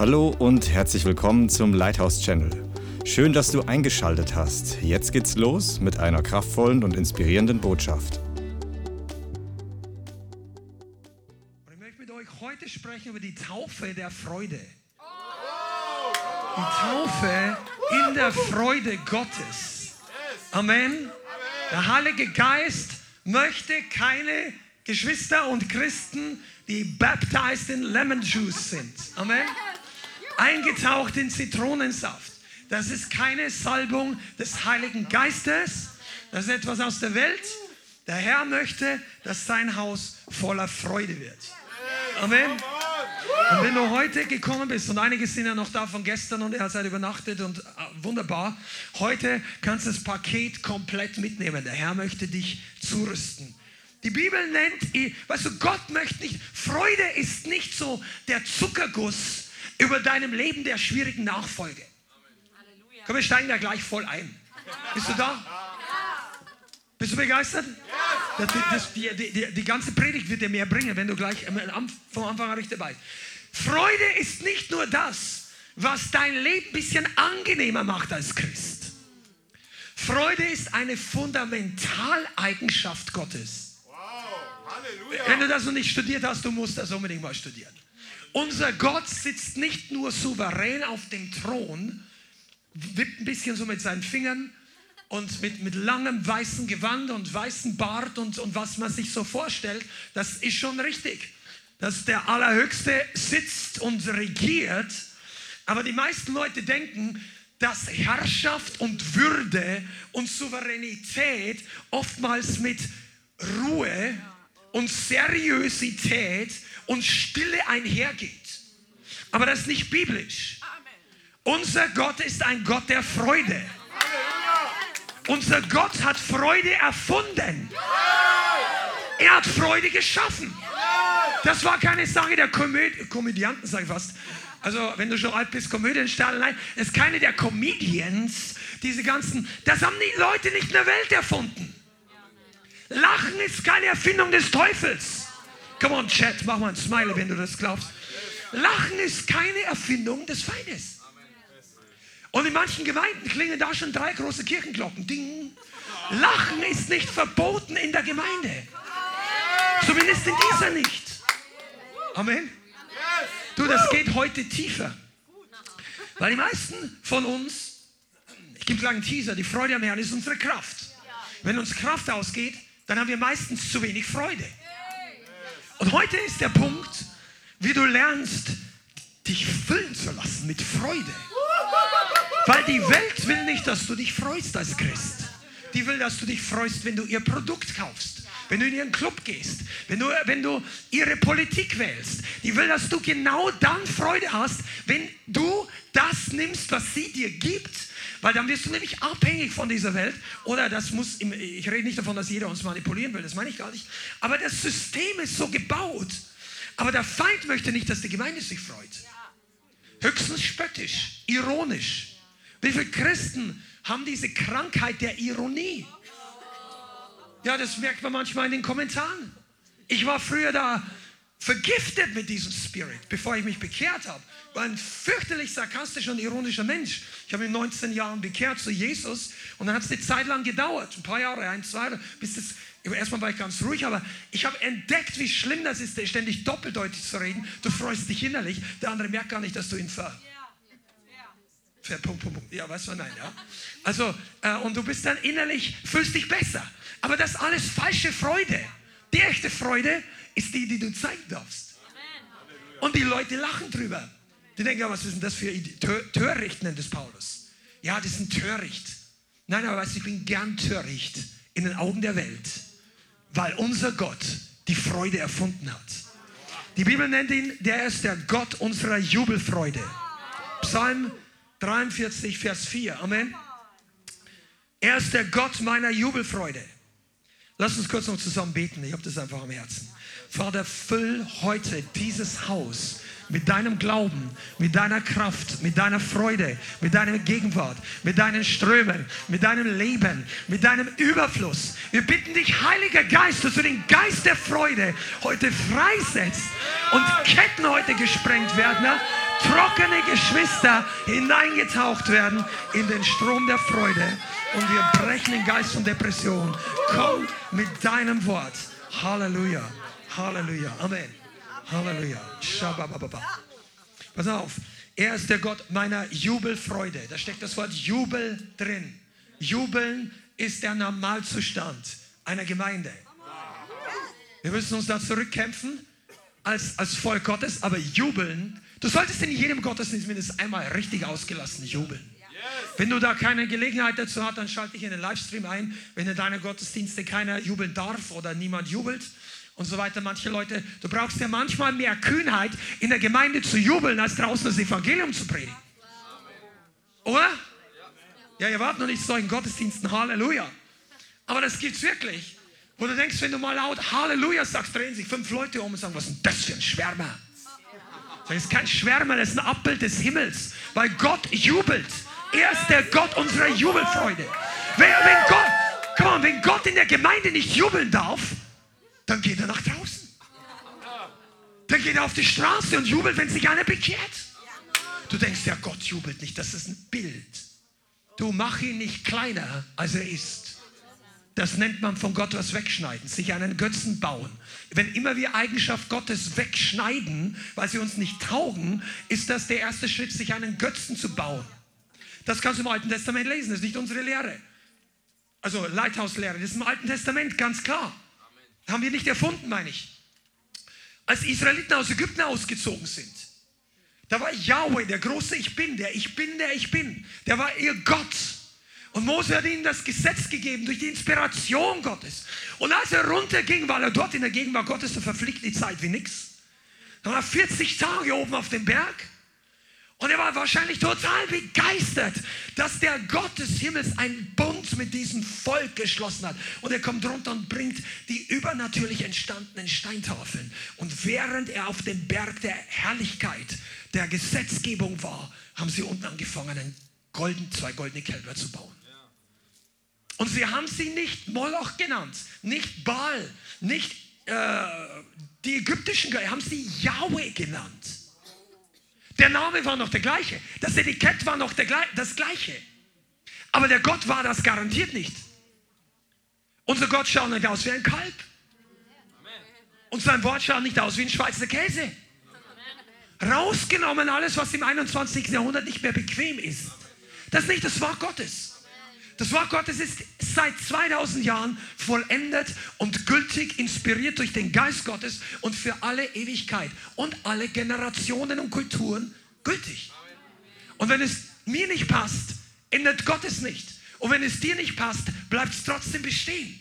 Hallo und herzlich willkommen zum Lighthouse Channel. Schön, dass du eingeschaltet hast. Jetzt geht's los mit einer kraftvollen und inspirierenden Botschaft. Und ich möchte mit euch heute sprechen über die Taufe der Freude. Die Taufe in der Freude Gottes. Amen. Der Heilige Geist möchte keine Geschwister und Christen, die baptized in Lemon Juice sind. Amen. Eingetaucht in Zitronensaft. Das ist keine Salbung des Heiligen Geistes. Das ist etwas aus der Welt. Der Herr möchte, dass sein Haus voller Freude wird. Amen. Und wenn du heute gekommen bist, und einige sind ja noch da von gestern und ihr seid übernachtet und äh, wunderbar, heute kannst du das Paket komplett mitnehmen. Der Herr möchte dich zurüsten. Die Bibel nennt, weißt du, Gott möchte nicht, Freude ist nicht so der Zuckerguss über deinem Leben der schwierigen Nachfolge. Komm, wir steigen da gleich voll ein. Bist du da? Bist du begeistert? Das, das, die, die, die, ganze Predigt wird dir mehr bringen, wenn du gleich vom Anfang an richtig dabei bist. Freude ist nicht nur das, was dein Leben ein bisschen angenehmer macht als Christ. Freude ist eine Fundamentaleigenschaft Gottes. Wow, Halleluja. Wenn du das noch nicht studiert hast, du musst das unbedingt mal studieren. Unser Gott sitzt nicht nur souverän auf dem Thron, wippt ein bisschen so mit seinen Fingern und mit, mit langem weißen Gewand und weißem Bart und, und was man sich so vorstellt, das ist schon richtig dass der Allerhöchste sitzt und regiert. Aber die meisten Leute denken, dass Herrschaft und Würde und Souveränität oftmals mit Ruhe und Seriosität und Stille einhergeht. Aber das ist nicht biblisch. Unser Gott ist ein Gott der Freude. Unser Gott hat Freude erfunden. Er hat Freude geschaffen. Das war keine Sache der Komöd Komödianten, sag ich fast. Also, wenn du schon alt bist, Komödienstadel, nein, es ist keine der Comedians. Diese ganzen, das haben die Leute nicht in der Welt erfunden. Lachen ist keine Erfindung des Teufels. Come on, Chat, mach mal ein Smile, wenn du das glaubst. Lachen ist keine Erfindung des Feindes. Und in manchen Gemeinden klingen da schon drei große Kirchenglocken. Ding. Lachen ist nicht verboten in der Gemeinde. Zumindest in dieser nicht. Amen. Du, das geht heute tiefer. Weil die meisten von uns, ich gebe einen Teaser, die Freude am Herrn ist unsere Kraft. Wenn uns Kraft ausgeht, dann haben wir meistens zu wenig Freude. Und heute ist der Punkt, wie du lernst, dich füllen zu lassen mit Freude. Weil die Welt will nicht, dass du dich freust als Christ. Die will, dass du dich freust, wenn du ihr Produkt kaufst wenn du in ihren Club gehst, wenn du, wenn du ihre Politik wählst. Die will, dass du genau dann Freude hast, wenn du das nimmst, was sie dir gibt. Weil dann wirst du nämlich abhängig von dieser Welt. Oder das muss, ich rede nicht davon, dass jeder uns manipulieren will, das meine ich gar nicht. Aber das System ist so gebaut. Aber der Feind möchte nicht, dass die Gemeinde sich freut. Höchstens spöttisch, ironisch. Wie viele Christen haben diese Krankheit der Ironie? Ja, das merkt man manchmal in den Kommentaren. Ich war früher da vergiftet mit diesem Spirit, bevor ich mich bekehrt habe. War ein fürchterlich sarkastischer und ironischer Mensch. Ich habe in 19 Jahren bekehrt zu Jesus und dann hat es eine Zeit lang gedauert, ein paar Jahre, ein, zwei, bis das Erstmal war ich ganz ruhig, aber ich habe entdeckt, wie schlimm das ist, ständig doppeldeutig zu reden. Du freust dich innerlich, der andere merkt gar nicht, dass du ihn ver. ver Punkt, Punkt, Punkt. Ja, weißt du, nein, ja. Also, äh, und du bist dann innerlich, fühlst dich besser. Aber das ist alles falsche Freude. Die echte Freude ist die, die du zeigen darfst. Und die Leute lachen drüber. Die denken, ja, was ist denn das für Tör, Töricht, nennt es Paulus. Ja, das ist ein Töricht. Nein, aber weißt ich bin gern Töricht in den Augen der Welt, weil unser Gott die Freude erfunden hat. Die Bibel nennt ihn, der ist der Gott unserer Jubelfreude. Psalm 43, Vers 4. Amen. Er ist der Gott meiner Jubelfreude. Lass uns kurz noch zusammen beten. Ich habe das einfach am Herzen. Vater, füll heute dieses Haus mit deinem Glauben, mit deiner Kraft, mit deiner Freude, mit deiner Gegenwart, mit deinen Strömen, mit deinem Leben, mit deinem Überfluss. Wir bitten dich, Heiliger Geist, dass du den Geist der Freude heute freisetzt und Ketten heute gesprengt werden. trockene Geschwister hineingetaucht werden in den Strom der Freude. Und wir brechen den Geist von Depression. Komm mit deinem Wort. Halleluja. Halleluja. Amen. Halleluja. Shabababa. Pass auf. Er ist der Gott meiner Jubelfreude. Da steckt das Wort Jubel drin. Jubeln ist der Normalzustand einer Gemeinde. Wir müssen uns da zurückkämpfen als, als Volk Gottes, aber jubeln. Du solltest in jedem Gottesdienst mindestens einmal richtig ausgelassen jubeln. Wenn du da keine Gelegenheit dazu hast, dann schalte dich in den Livestream ein. Wenn in deinen Gottesdiensten keiner jubeln darf oder niemand jubelt und so weiter, manche Leute, du brauchst ja manchmal mehr Kühnheit, in der Gemeinde zu jubeln, als draußen das Evangelium zu predigen. Oder? Ja, ihr wart noch nicht so in Gottesdiensten, Halleluja. Aber das gibt's wirklich. Wo du denkst, wenn du mal laut Halleluja sagst, drehen sich fünf Leute um und sagen, was ist denn das für ein Schwärmer? Das ist kein Schwärmer, das ist ein Abbild des Himmels, weil Gott jubelt. Er ist der Gott unserer Jubelfreude. Wenn, wenn, Gott, come on, wenn Gott in der Gemeinde nicht jubeln darf, dann geht er nach draußen. Dann geht er auf die Straße und jubelt, wenn sich einer bekehrt. Du denkst, ja, Gott jubelt nicht, das ist ein Bild. Du mach ihn nicht kleiner, als er ist. Das nennt man von Gott was wegschneiden, sich einen Götzen bauen. Wenn immer wir Eigenschaft Gottes wegschneiden, weil sie uns nicht taugen, ist das der erste Schritt, sich einen Götzen zu bauen. Das kannst du im Alten Testament lesen, das ist nicht unsere Lehre. Also Leithauslehre, das ist im Alten Testament ganz klar. Haben wir nicht erfunden, meine ich. Als die Israeliten aus Ägypten ausgezogen sind, da war Yahweh, der große Ich Bin, der Ich Bin, der Ich Bin. Der war ihr Gott. Und Mose hat ihnen das Gesetz gegeben durch die Inspiration Gottes. Und als er runterging, weil er dort in der Gegenwart Gottes, so verfliegt die Zeit wie nichts. Dann war er 40 Tage oben auf dem Berg. Und er war wahrscheinlich total begeistert, dass der Gott des Himmels einen Bund mit diesem Volk geschlossen hat. Und er kommt runter und bringt die übernatürlich entstandenen Steintafeln. Und während er auf dem Berg der Herrlichkeit, der Gesetzgebung war, haben sie unten angefangen, einen golden, zwei goldene Kälber zu bauen. Und sie haben sie nicht Moloch genannt, nicht Baal, nicht äh, die ägyptischen Götter, haben sie Yahweh genannt. Der Name war noch der gleiche, das Etikett war noch der, das gleiche. Aber der Gott war das garantiert nicht. Unser Gott schaut nicht aus wie ein Kalb. Und sein Wort schaut nicht aus wie ein Schweizer Käse. Rausgenommen alles, was im 21. Jahrhundert nicht mehr bequem ist. Das ist nicht das Wort Gottes. Das Wort Gottes ist seit 2000 Jahren vollendet und gültig, inspiriert durch den Geist Gottes und für alle Ewigkeit und alle Generationen und Kulturen gültig. Und wenn es mir nicht passt, ändert Gott es nicht. Und wenn es dir nicht passt, bleibt es trotzdem bestehen.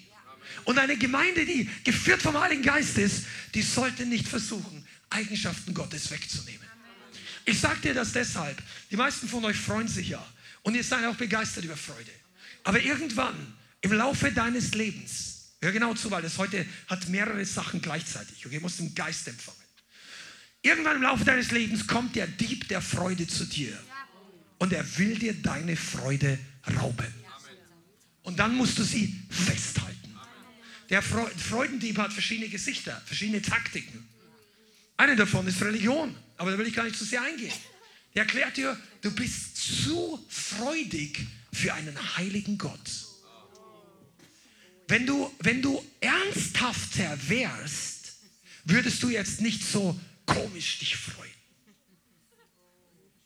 Und eine Gemeinde, die geführt vom Heiligen Geist ist, die sollte nicht versuchen, Eigenschaften Gottes wegzunehmen. Ich sage dir das deshalb. Die meisten von euch freuen sich ja. Und ihr seid auch begeistert über Freude. Aber irgendwann im Laufe deines Lebens, hör genau zu, weil das heute hat mehrere Sachen gleichzeitig. Okay, musst den Geist empfangen. Irgendwann im Laufe deines Lebens kommt der Dieb der Freude zu dir und er will dir deine Freude rauben. Und dann musst du sie festhalten. Der Freudendieb hat verschiedene Gesichter, verschiedene Taktiken. Eine davon ist Religion, aber da will ich gar nicht zu sehr eingehen. Er erklärt dir, du bist zu freudig für einen heiligen Gott. Wenn du, wenn du ernsthafter wärst, würdest du jetzt nicht so komisch dich freuen.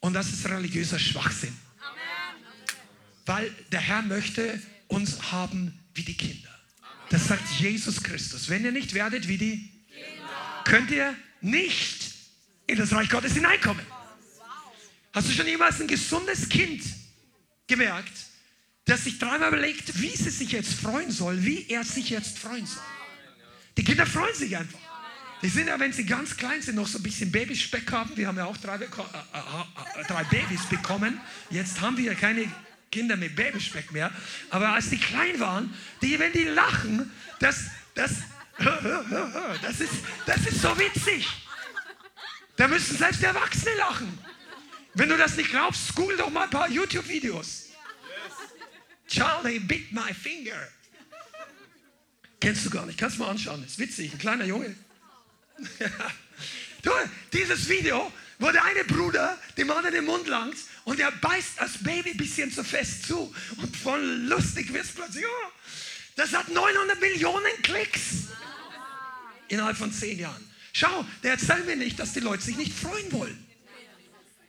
Und das ist religiöser Schwachsinn. Weil der Herr möchte uns haben wie die Kinder. Das sagt Jesus Christus. Wenn ihr nicht werdet wie die Kinder, könnt ihr nicht in das Reich Gottes hineinkommen. Hast du schon jemals ein gesundes Kind gemerkt, dass sich dreimal überlegt, wie sie sich jetzt freuen soll, wie er sich jetzt freuen soll. Die Kinder freuen sich einfach. Die sind ja, wenn sie ganz klein sind, noch so ein bisschen Babyspeck haben. Wir haben ja auch drei, äh, äh, äh, drei Babys bekommen. Jetzt haben wir ja keine Kinder mit Babyspeck mehr. Aber als die klein waren, die, wenn die lachen, das, das, das, ist, das ist so witzig. Da müssen selbst Erwachsene lachen. Wenn du das nicht glaubst, google doch mal ein paar YouTube-Videos. Charlie bit my finger. Kennst du gar nicht, kannst du mal anschauen, ist witzig, ein kleiner Junge. du, dieses Video, wo der eine Bruder dem anderen den Mund langt und er beißt das Baby ein bisschen zu fest zu und voll lustig wird es plötzlich. Oh, das hat 900 Millionen Klicks innerhalb von zehn Jahren. Schau, der erzählt mir nicht, dass die Leute sich nicht freuen wollen.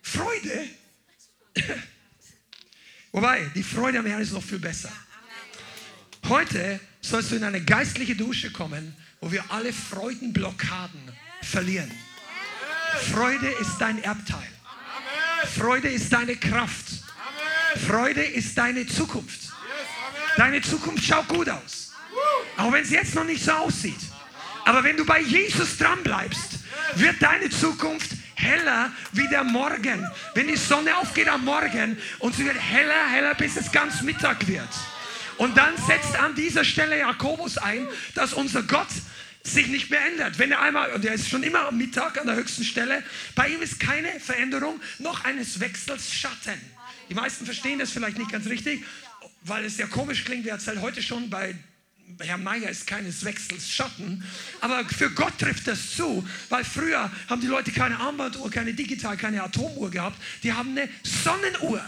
Freude. Wobei, die Freude am Herrn ist noch viel besser. Heute sollst du in eine geistliche Dusche kommen, wo wir alle Freudenblockaden verlieren. Freude ist dein Erbteil. Freude ist deine Kraft. Freude ist deine Zukunft. Deine Zukunft schaut gut aus. Auch wenn es jetzt noch nicht so aussieht. Aber wenn du bei Jesus dran bleibst, wird deine Zukunft heller wie der Morgen. Wenn die Sonne aufgeht am Morgen und sie wird heller, heller, bis es ganz Mittag wird. Und dann setzt an dieser Stelle Jakobus ein, dass unser Gott sich nicht mehr ändert. Wenn er einmal, und er ist schon immer am Mittag an der höchsten Stelle, bei ihm ist keine Veränderung, noch eines Wechsels Schatten. Die meisten verstehen das vielleicht nicht ganz richtig, weil es ja komisch klingt, wer erzählt heute schon bei Herr Meier ist keines Wechsels Schatten, aber für Gott trifft das zu, weil früher haben die Leute keine Armbanduhr, keine Digital, keine Atomuhr gehabt, die haben eine Sonnenuhr.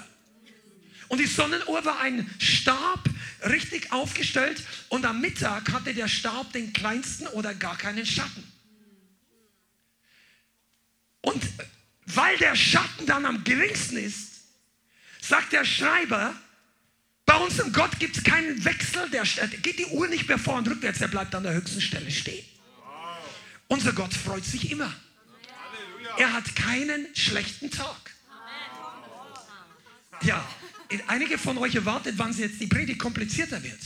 Und die Sonnenuhr war ein Stab, richtig aufgestellt, und am Mittag hatte der Stab den kleinsten oder gar keinen Schatten. Und weil der Schatten dann am geringsten ist, sagt der Schreiber, bei unserem Gott gibt es keinen Wechsel, der geht die Uhr nicht mehr vor und rückwärts, der bleibt an der höchsten Stelle stehen. Unser Gott freut sich immer. Er hat keinen schlechten Tag. Ja, einige von euch erwartet, wann jetzt die Predigt komplizierter wird.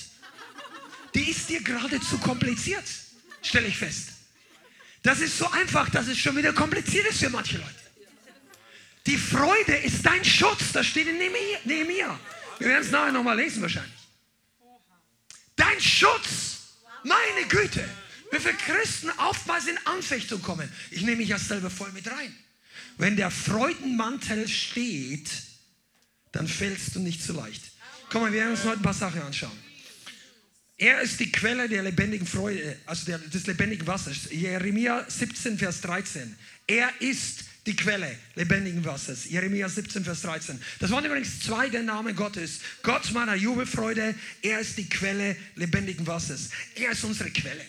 Die ist dir gerade zu kompliziert, stelle ich fest. Das ist so einfach, dass es schon wieder kompliziert ist für manche Leute. Die Freude ist dein Schutz, das steht in Nehemiah. Wir werden es nachher nochmal lesen wahrscheinlich. Dein Schutz, meine Güte. Wie viele Christen oftmals in Anfechtung kommen. Ich nehme mich ja selber voll mit rein. Wenn der Freudenmantel steht, dann fällst du nicht so leicht. Komm wir werden uns heute ein paar Sachen anschauen. Er ist die Quelle der lebendigen Freude, also des lebendigen Wassers. Jeremia 17, Vers 13. Er ist die Quelle lebendigen Wassers. Jeremia 17, Vers 13. Das waren übrigens zwei der Namen Gottes. Gott meiner Jubelfreude, er ist die Quelle lebendigen Wassers. Er ist unsere Quelle.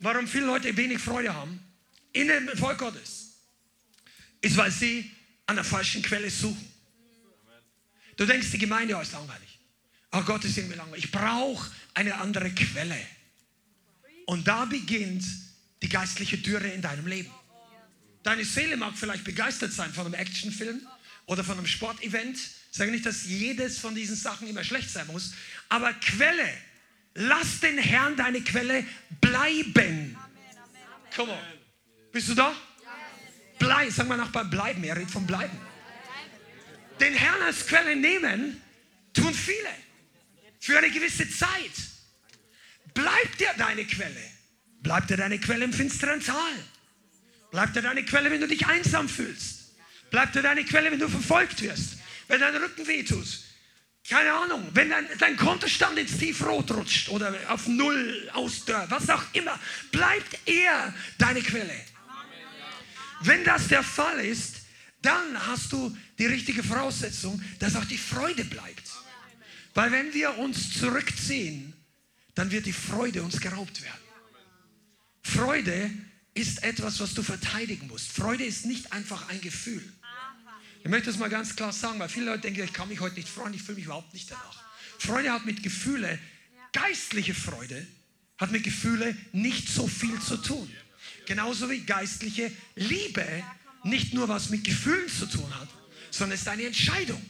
Warum viele Leute wenig Freude haben in dem Volk Gottes, ist, weil sie an der falschen Quelle suchen. Du denkst, die Gemeinde ist langweilig. Aber Gott ist irgendwie langweilig. Ich brauche eine andere Quelle. Und da beginnt die geistliche Dürre in deinem Leben. Deine Seele mag vielleicht begeistert sein von einem Actionfilm oder von einem Sportevent. Ich sage nicht, dass jedes von diesen Sachen immer schlecht sein muss, aber Quelle. Lass den Herrn deine Quelle bleiben. Come on. Bist du da? Bleib, sag mal Nachbar, bleiben. Er redet von bleiben. Den Herrn als Quelle nehmen, tun viele. Für eine gewisse Zeit. Bleibt dir deine Quelle. Bleibt dir deine Quelle im finsteren Tal. Bleibt dir deine Quelle, wenn du dich einsam fühlst. Bleibt dir deine Quelle, wenn du verfolgt wirst. Wenn dein Rücken wehtut. Keine Ahnung, wenn dein, dein Kontostand ins Tiefrot rutscht oder auf Null ausdörrt, was auch immer, bleibt er deine Quelle. Wenn das der Fall ist, dann hast du die richtige Voraussetzung, dass auch die Freude bleibt. Weil wenn wir uns zurückziehen, dann wird die Freude uns geraubt werden. Freude ist etwas, was du verteidigen musst. Freude ist nicht einfach ein Gefühl. Ich möchte das mal ganz klar sagen, weil viele Leute denken, ich kann mich heute nicht freuen, ich fühle mich überhaupt nicht danach. Freude hat mit Gefühle, geistliche Freude, hat mit Gefühle nicht so viel zu tun. Genauso wie geistliche Liebe nicht nur was mit Gefühlen zu tun hat, sondern es ist eine Entscheidung.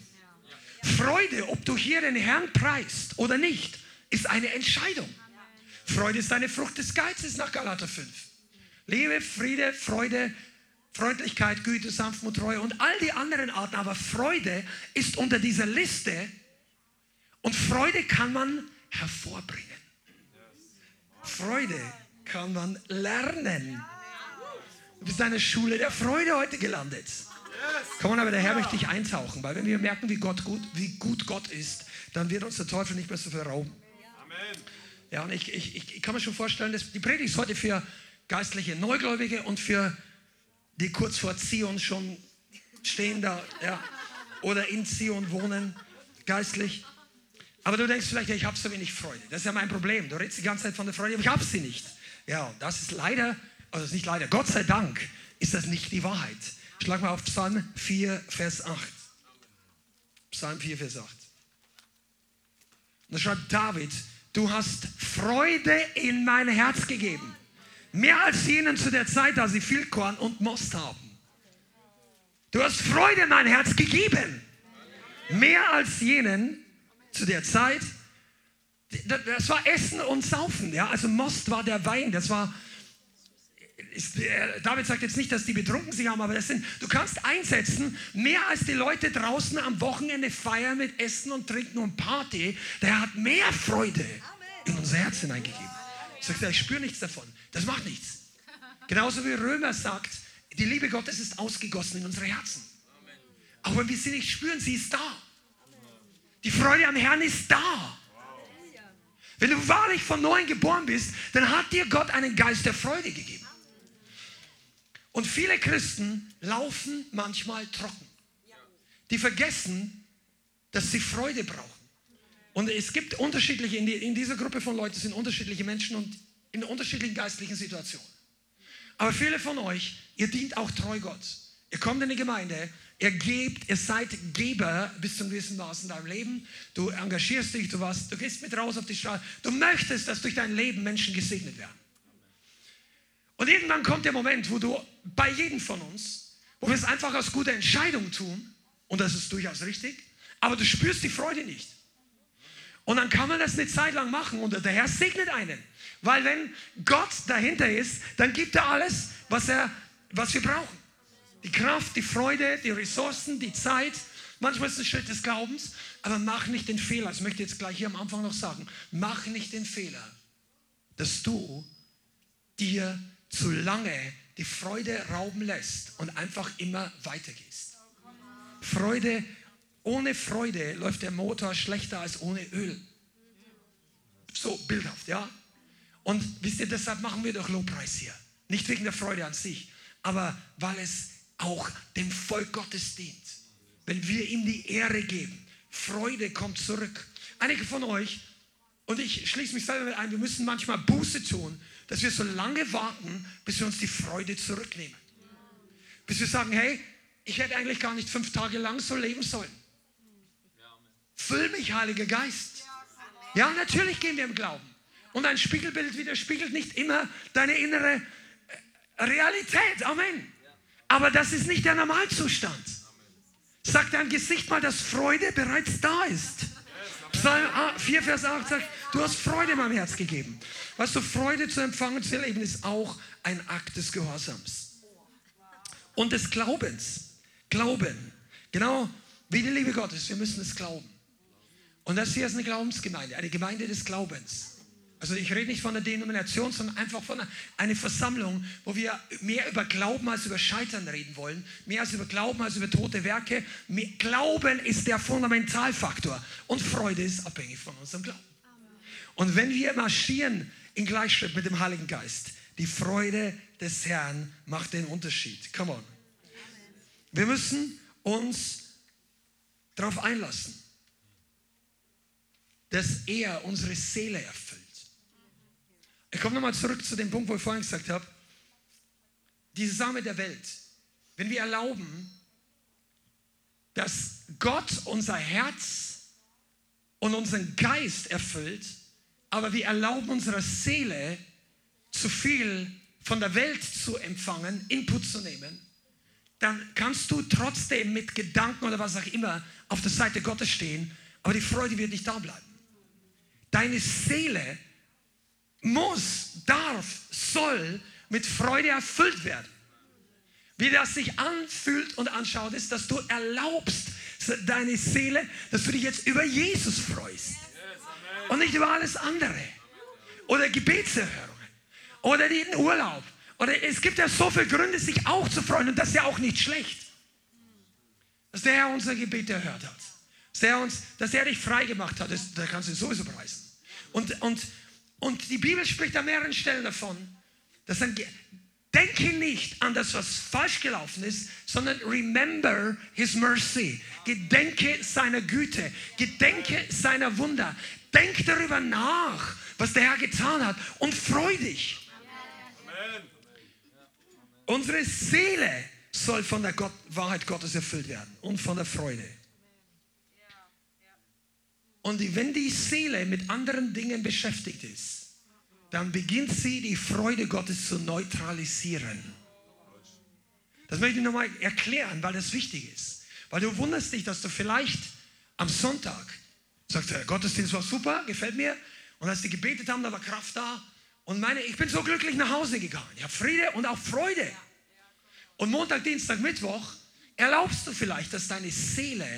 Freude, ob du hier den Herrn preist oder nicht, ist eine Entscheidung. Freude ist eine Frucht des Geizes nach Galater 5. Liebe, Friede, Freude, Freundlichkeit, Güte, Sanftmut, Treue und all die anderen Arten. Aber Freude ist unter dieser Liste und Freude kann man hervorbringen. Freude kann man lernen. Du bist in einer Schule der Freude heute gelandet. Komm on, aber der Herr möchte dich eintauchen, weil wenn wir merken, wie, Gott gut, wie gut Gott ist, dann wird uns der Teufel nicht mehr so verrauben. Ja, und ich, ich, ich kann mir schon vorstellen, dass die Predigt ist heute für geistliche Neugläubige und für die kurz vor Zion schon stehen da, ja, oder in Zion wohnen, geistlich. Aber du denkst vielleicht, ja, ich habe so wenig Freude. Das ist ja mein Problem. Du redest die ganze Zeit von der Freude, aber ich habe sie nicht. Ja, das ist leider, also ist nicht leider, Gott sei Dank ist das nicht die Wahrheit. Schlag mal auf Psalm 4, Vers 8. Psalm 4, Vers 8. Und da schreibt David, du hast Freude in mein Herz gegeben. Mehr als jenen zu der Zeit, da sie viel Korn und Most haben. Du hast Freude in mein Herz gegeben. Mehr als jenen zu der Zeit. Das war Essen und Saufen. Ja? Also Most war der Wein. Das war. David sagt jetzt nicht, dass die betrunken sich haben, aber das sind, du kannst einsetzen, mehr als die Leute draußen am Wochenende feiern mit Essen und Trinken und Party. Der hat mehr Freude in unser Herz hineingegeben. Sagt er, ich spüre nichts davon. Das macht nichts. Genauso wie Römer sagt, die Liebe Gottes ist ausgegossen in unsere Herzen. Auch wenn wir sie nicht spüren, sie ist da. Die Freude am Herrn ist da. Wenn du wahrlich von neuem geboren bist, dann hat dir Gott einen Geist der Freude gegeben. Und viele Christen laufen manchmal trocken. Die vergessen, dass sie Freude brauchen. Und es gibt unterschiedliche, in, dieser Gruppe von Leuten sind unterschiedliche Menschen und in unterschiedlichen geistlichen Situationen. Aber viele von euch, ihr dient auch treu Gott. Ihr kommt in die Gemeinde, ihr gebt, ihr seid Geber bis zum gewissen Maß in deinem Leben. Du engagierst dich, du, warst, du gehst mit raus auf die Straße. Du möchtest, dass durch dein Leben Menschen gesegnet werden. Und irgendwann kommt der Moment, wo du bei jedem von uns, wo wir es einfach aus guter Entscheidung tun, und das ist durchaus richtig, aber du spürst die Freude nicht. Und dann kann man das eine Zeit lang machen und der Herr segnet einen. Weil wenn Gott dahinter ist, dann gibt er alles, was, er, was wir brauchen. Die Kraft, die Freude, die Ressourcen, die Zeit. Manchmal ist es ein Schritt des Glaubens, aber mach nicht den Fehler, das möchte ich jetzt gleich hier am Anfang noch sagen, mach nicht den Fehler, dass du dir zu lange die Freude rauben lässt und einfach immer weitergehst. Freude, ohne Freude läuft der Motor schlechter als ohne Öl. So bildhaft, ja? Und wisst ihr, deshalb machen wir doch Lobpreis hier. Nicht wegen der Freude an sich, aber weil es auch dem Volk Gottes dient. Wenn wir ihm die Ehre geben. Freude kommt zurück. Einige von euch, und ich schließe mich selber mit ein, wir müssen manchmal Buße tun, dass wir so lange warten, bis wir uns die Freude zurücknehmen. Bis wir sagen, hey, ich hätte eigentlich gar nicht fünf Tage lang so leben sollen. Füll mich, Heiliger Geist. Ja, natürlich gehen wir im Glauben. Und ein Spiegelbild widerspiegelt nicht immer deine innere äh, Realität. Amen. Aber das ist nicht der Normalzustand. Sag deinem Gesicht mal, dass Freude bereits da ist. Psalm 4, Vers 8 sagt, du hast Freude in meinem Herz gegeben. Weißt du, Freude zu empfangen zu erleben ist auch ein Akt des Gehorsams. Und des Glaubens. Glauben. Genau wie die Liebe Gottes. Wir müssen es glauben. Und das hier ist eine Glaubensgemeinde, eine Gemeinde des Glaubens. Also ich rede nicht von der Denomination, sondern einfach von einer Versammlung, wo wir mehr über Glauben als über Scheitern reden wollen, mehr als über Glauben als über tote Werke. Glauben ist der Fundamentalfaktor und Freude ist abhängig von unserem Glauben. Und wenn wir marschieren in Gleichschritt mit dem Heiligen Geist, die Freude des Herrn macht den Unterschied. Come on. Wir müssen uns darauf einlassen, dass er unsere Seele erfüllt. Ich komme nochmal zurück zu dem Punkt, wo ich vorhin gesagt habe, diese Sache der Welt. Wenn wir erlauben, dass Gott unser Herz und unseren Geist erfüllt, aber wir erlauben unserer Seele zu viel von der Welt zu empfangen, Input zu nehmen, dann kannst du trotzdem mit Gedanken oder was auch immer auf der Seite Gottes stehen, aber die Freude wird nicht da bleiben. Deine Seele muss, darf, soll mit Freude erfüllt werden. Wie das sich anfühlt und anschaut, ist, dass du erlaubst, deine Seele, dass du dich jetzt über Jesus freust. Und nicht über alles andere. Oder Gebetserhörungen. Oder den Urlaub. Oder es gibt ja so viele Gründe, sich auch zu freuen. Und das ist ja auch nicht schlecht. Dass der Herr unser Gebet erhört hat. Dass er, uns, dass er dich frei gemacht hat, da kannst du sowieso preisen. Und, und und die Bibel spricht an mehreren Stellen davon, dass ein, Denke nicht an das, was falsch gelaufen ist, sondern remember his mercy. Gedenke seiner Güte. Gedenke seiner Wunder. Denk darüber nach, was der Herr getan hat und freu dich. Amen. Unsere Seele soll von der Gott, Wahrheit Gottes erfüllt werden und von der Freude. Und wenn die Seele mit anderen Dingen beschäftigt ist, dann beginnt sie die Freude Gottes zu neutralisieren. Das möchte ich nochmal erklären, weil das wichtig ist. Weil du wunderst dich, dass du vielleicht am Sonntag sagst, der Gottesdienst war super, gefällt mir. Und als die gebetet haben, da war Kraft da. Und meine, ich bin so glücklich nach Hause gegangen. Ich habe Friede und auch Freude. Und Montag, Dienstag, Mittwoch erlaubst du vielleicht, dass deine Seele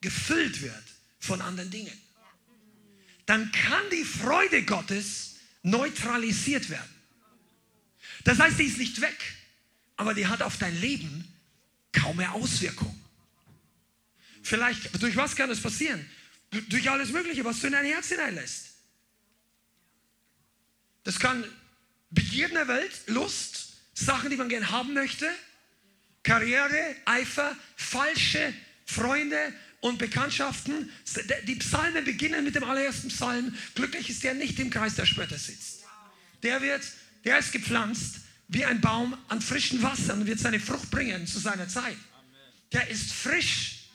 gefüllt wird von anderen Dingen. Dann kann die Freude Gottes neutralisiert werden. Das heißt, die ist nicht weg, aber die hat auf dein Leben kaum mehr Auswirkung. Vielleicht, durch was kann das passieren? Durch alles Mögliche, was du in dein Herz hineinlässt. Das kann Begierden der Welt, Lust, Sachen, die man gern haben möchte, Karriere, Eifer, falsche Freunde und Bekanntschaften. Die Psalmen beginnen mit dem allerersten Psalm. Glücklich ist der nicht im Kreis der Spötter sitzt. Der wird, der ist gepflanzt wie ein Baum an frischen Wassern und wird seine Frucht bringen zu seiner Zeit. Der ist frisch.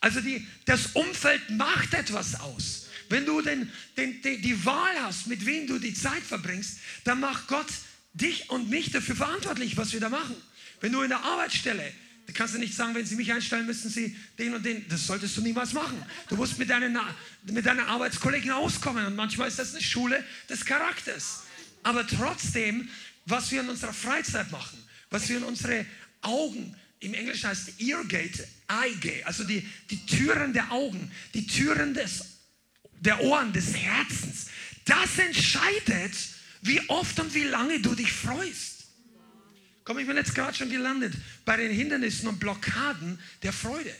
Also die, das Umfeld macht etwas aus. Wenn du den, den, den, die Wahl hast, mit wem du die Zeit verbringst, dann macht Gott dich und mich dafür verantwortlich, was wir da machen. Wenn du in der Arbeitsstelle, da kannst du nicht sagen, wenn sie mich einstellen, müssen sie den und den, das solltest du niemals machen. Du musst mit deinen, mit deinen Arbeitskollegen auskommen und manchmal ist das eine Schule des Charakters. Aber trotzdem, was wir in unserer Freizeit machen, was wir in unsere Augen, im Englischen heißt Eargate, Eyegate, also die, die Türen der Augen, die Türen des, der Ohren, des Herzens, das entscheidet, wie oft und wie lange du dich freust. Komm, ich bin jetzt gerade schon gelandet bei den Hindernissen und Blockaden der Freude.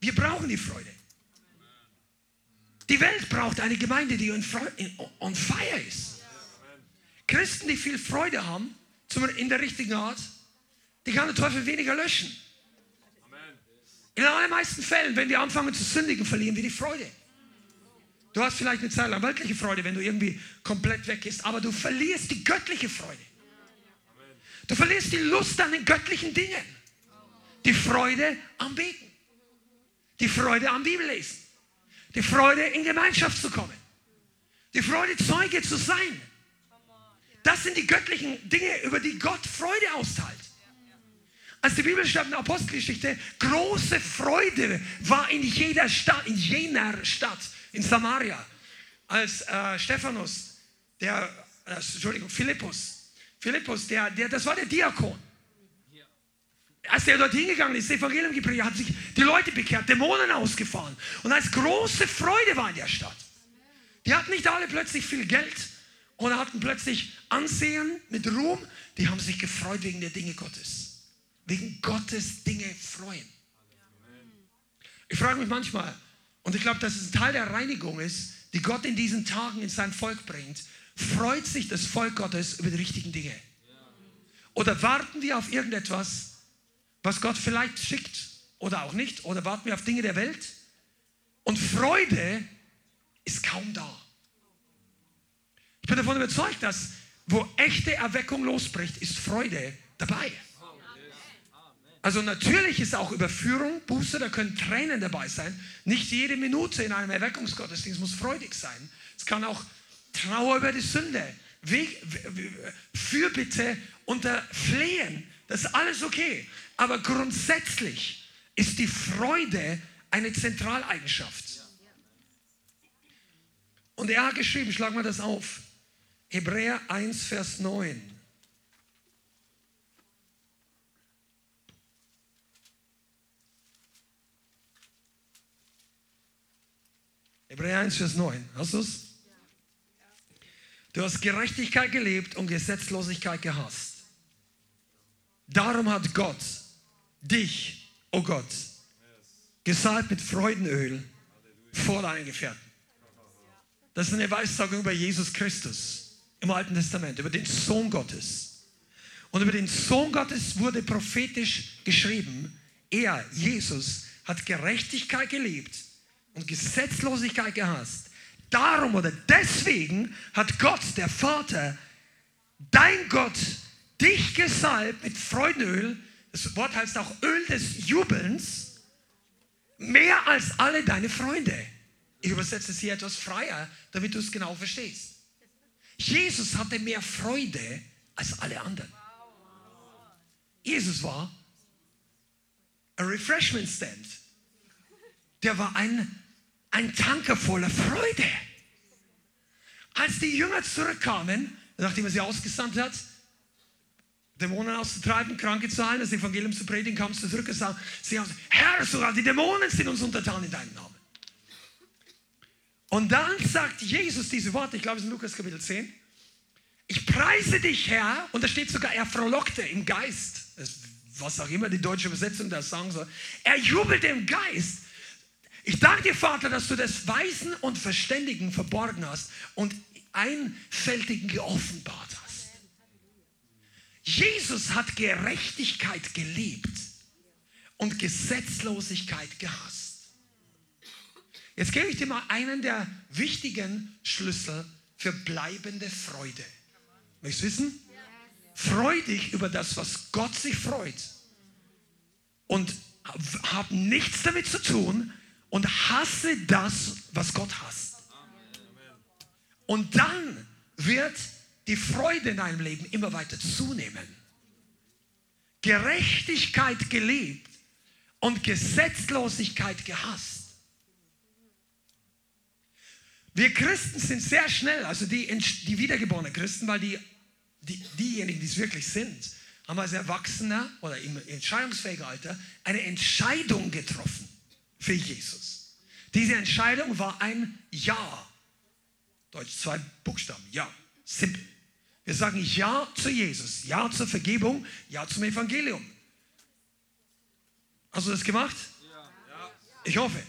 Wir brauchen die Freude. Die Welt braucht eine Gemeinde, die on fire ist. Christen, die viel Freude haben, in der richtigen Art, die kann der Teufel weniger löschen. In den allermeisten Fällen, wenn wir anfangen zu sündigen, verlieren wir die Freude. Du hast vielleicht eine Zeit lang weltliche Freude, wenn du irgendwie komplett weg bist, aber du verlierst die göttliche Freude. Du verlierst die Lust an den göttlichen Dingen. Die Freude am Beten. Die Freude am Bibellesen. Die Freude in Gemeinschaft zu kommen. Die Freude Zeuge zu sein. Das sind die göttlichen Dinge, über die Gott Freude austeilt. Als die Bibel schreibt in der Apostelgeschichte, große Freude war in jeder Stadt, in jener Stadt in Samaria, als äh, Stephanus, der, äh, Entschuldigung, Philippus, Philippus, der, der, das war der Diakon. Als der dort hingegangen ist, das Evangelium gepredigt, hat sich die Leute bekehrt, Dämonen ausgefahren. Und als große Freude war in der Stadt. Die hatten nicht alle plötzlich viel Geld oder hatten plötzlich Ansehen mit Ruhm. Die haben sich gefreut wegen der Dinge Gottes. Wegen Gottes Dinge freuen. Ich frage mich manchmal, und ich glaube, dass es ein Teil der Reinigung ist, die Gott in diesen Tagen in sein Volk bringt. Freut sich das Volk Gottes über die richtigen Dinge? Oder warten wir auf irgendetwas, was Gott vielleicht schickt oder auch nicht? Oder warten wir auf Dinge der Welt? Und Freude ist kaum da. Ich bin davon überzeugt, dass wo echte Erweckung losbricht, ist Freude dabei. Also natürlich ist auch Überführung, Buße, da können Tränen dabei sein. Nicht jede Minute in einem Erweckungsgottesdienst muss freudig sein. Es kann auch Trauer über die Sünde, Weg, Fürbitte unter Flehen. Das ist alles okay. Aber grundsätzlich ist die Freude eine Zentraleigenschaft. Und er hat geschrieben, schlag mal das auf. Hebräer 1, Vers 9. Hebräer 1, Vers 9. Hast du es? Du hast Gerechtigkeit gelebt und Gesetzlosigkeit gehasst. Darum hat Gott dich, oh Gott, gesalbt mit Freudenöl vor deinen Gefährten. Das ist eine Weissagung über Jesus Christus. im Alten Testament, über den Sohn Gottes. Und über den Sohn Gottes wurde prophetisch geschrieben, er, Jesus, hat Gerechtigkeit gelebt und Gesetzlosigkeit gehasst. Darum oder deswegen hat Gott, der Vater, dein Gott, dich gesalbt mit Freudenöl. Das Wort heißt auch Öl des Jubelns. Mehr als alle deine Freunde. Ich übersetze es hier etwas freier, damit du es genau verstehst. Jesus hatte mehr Freude als alle anderen. Jesus war ein Refreshment Stand. Der war ein, ein Tanker voller Freude. Als die Jünger zurückkamen, nachdem er sie ausgesandt hat, Dämonen auszutreiben, Kranke zu heilen, das Evangelium zu predigen, kamen sie zurück und haben, Herr, sogar die Dämonen sind uns untertan in deinem Namen. Und dann sagt Jesus diese Worte, ich glaube es ist in Lukas Kapitel 10, ich preise dich, Herr, und da steht sogar, er frohlockte im Geist, was auch immer die deutsche Übersetzung da sagen soll, er jubelte im Geist. Ich danke dir, Vater, dass du das Weisen und Verständigen verborgen hast und Einfältigen geoffenbart hast. Jesus hat Gerechtigkeit geliebt und Gesetzlosigkeit gehasst. Jetzt gebe ich dir mal einen der wichtigen Schlüssel für bleibende Freude. Möchtest du wissen? Freu dich über das, was Gott sich freut und hab nichts damit zu tun und hasse das, was Gott hasst. Und dann wird die Freude in deinem Leben immer weiter zunehmen. Gerechtigkeit gelebt und Gesetzlosigkeit gehasst. Wir Christen sind sehr schnell, also die, die wiedergeborenen Christen, weil die, die, diejenigen, die es wirklich sind, haben als Erwachsener oder im entscheidungsfähigen Alter eine Entscheidung getroffen für Jesus. Diese Entscheidung war ein Ja. Deutsch, zwei Buchstaben, Ja. Simpel. Wir sagen Ja zu Jesus, Ja zur Vergebung, Ja zum Evangelium. Hast du das gemacht? Ich hoffe.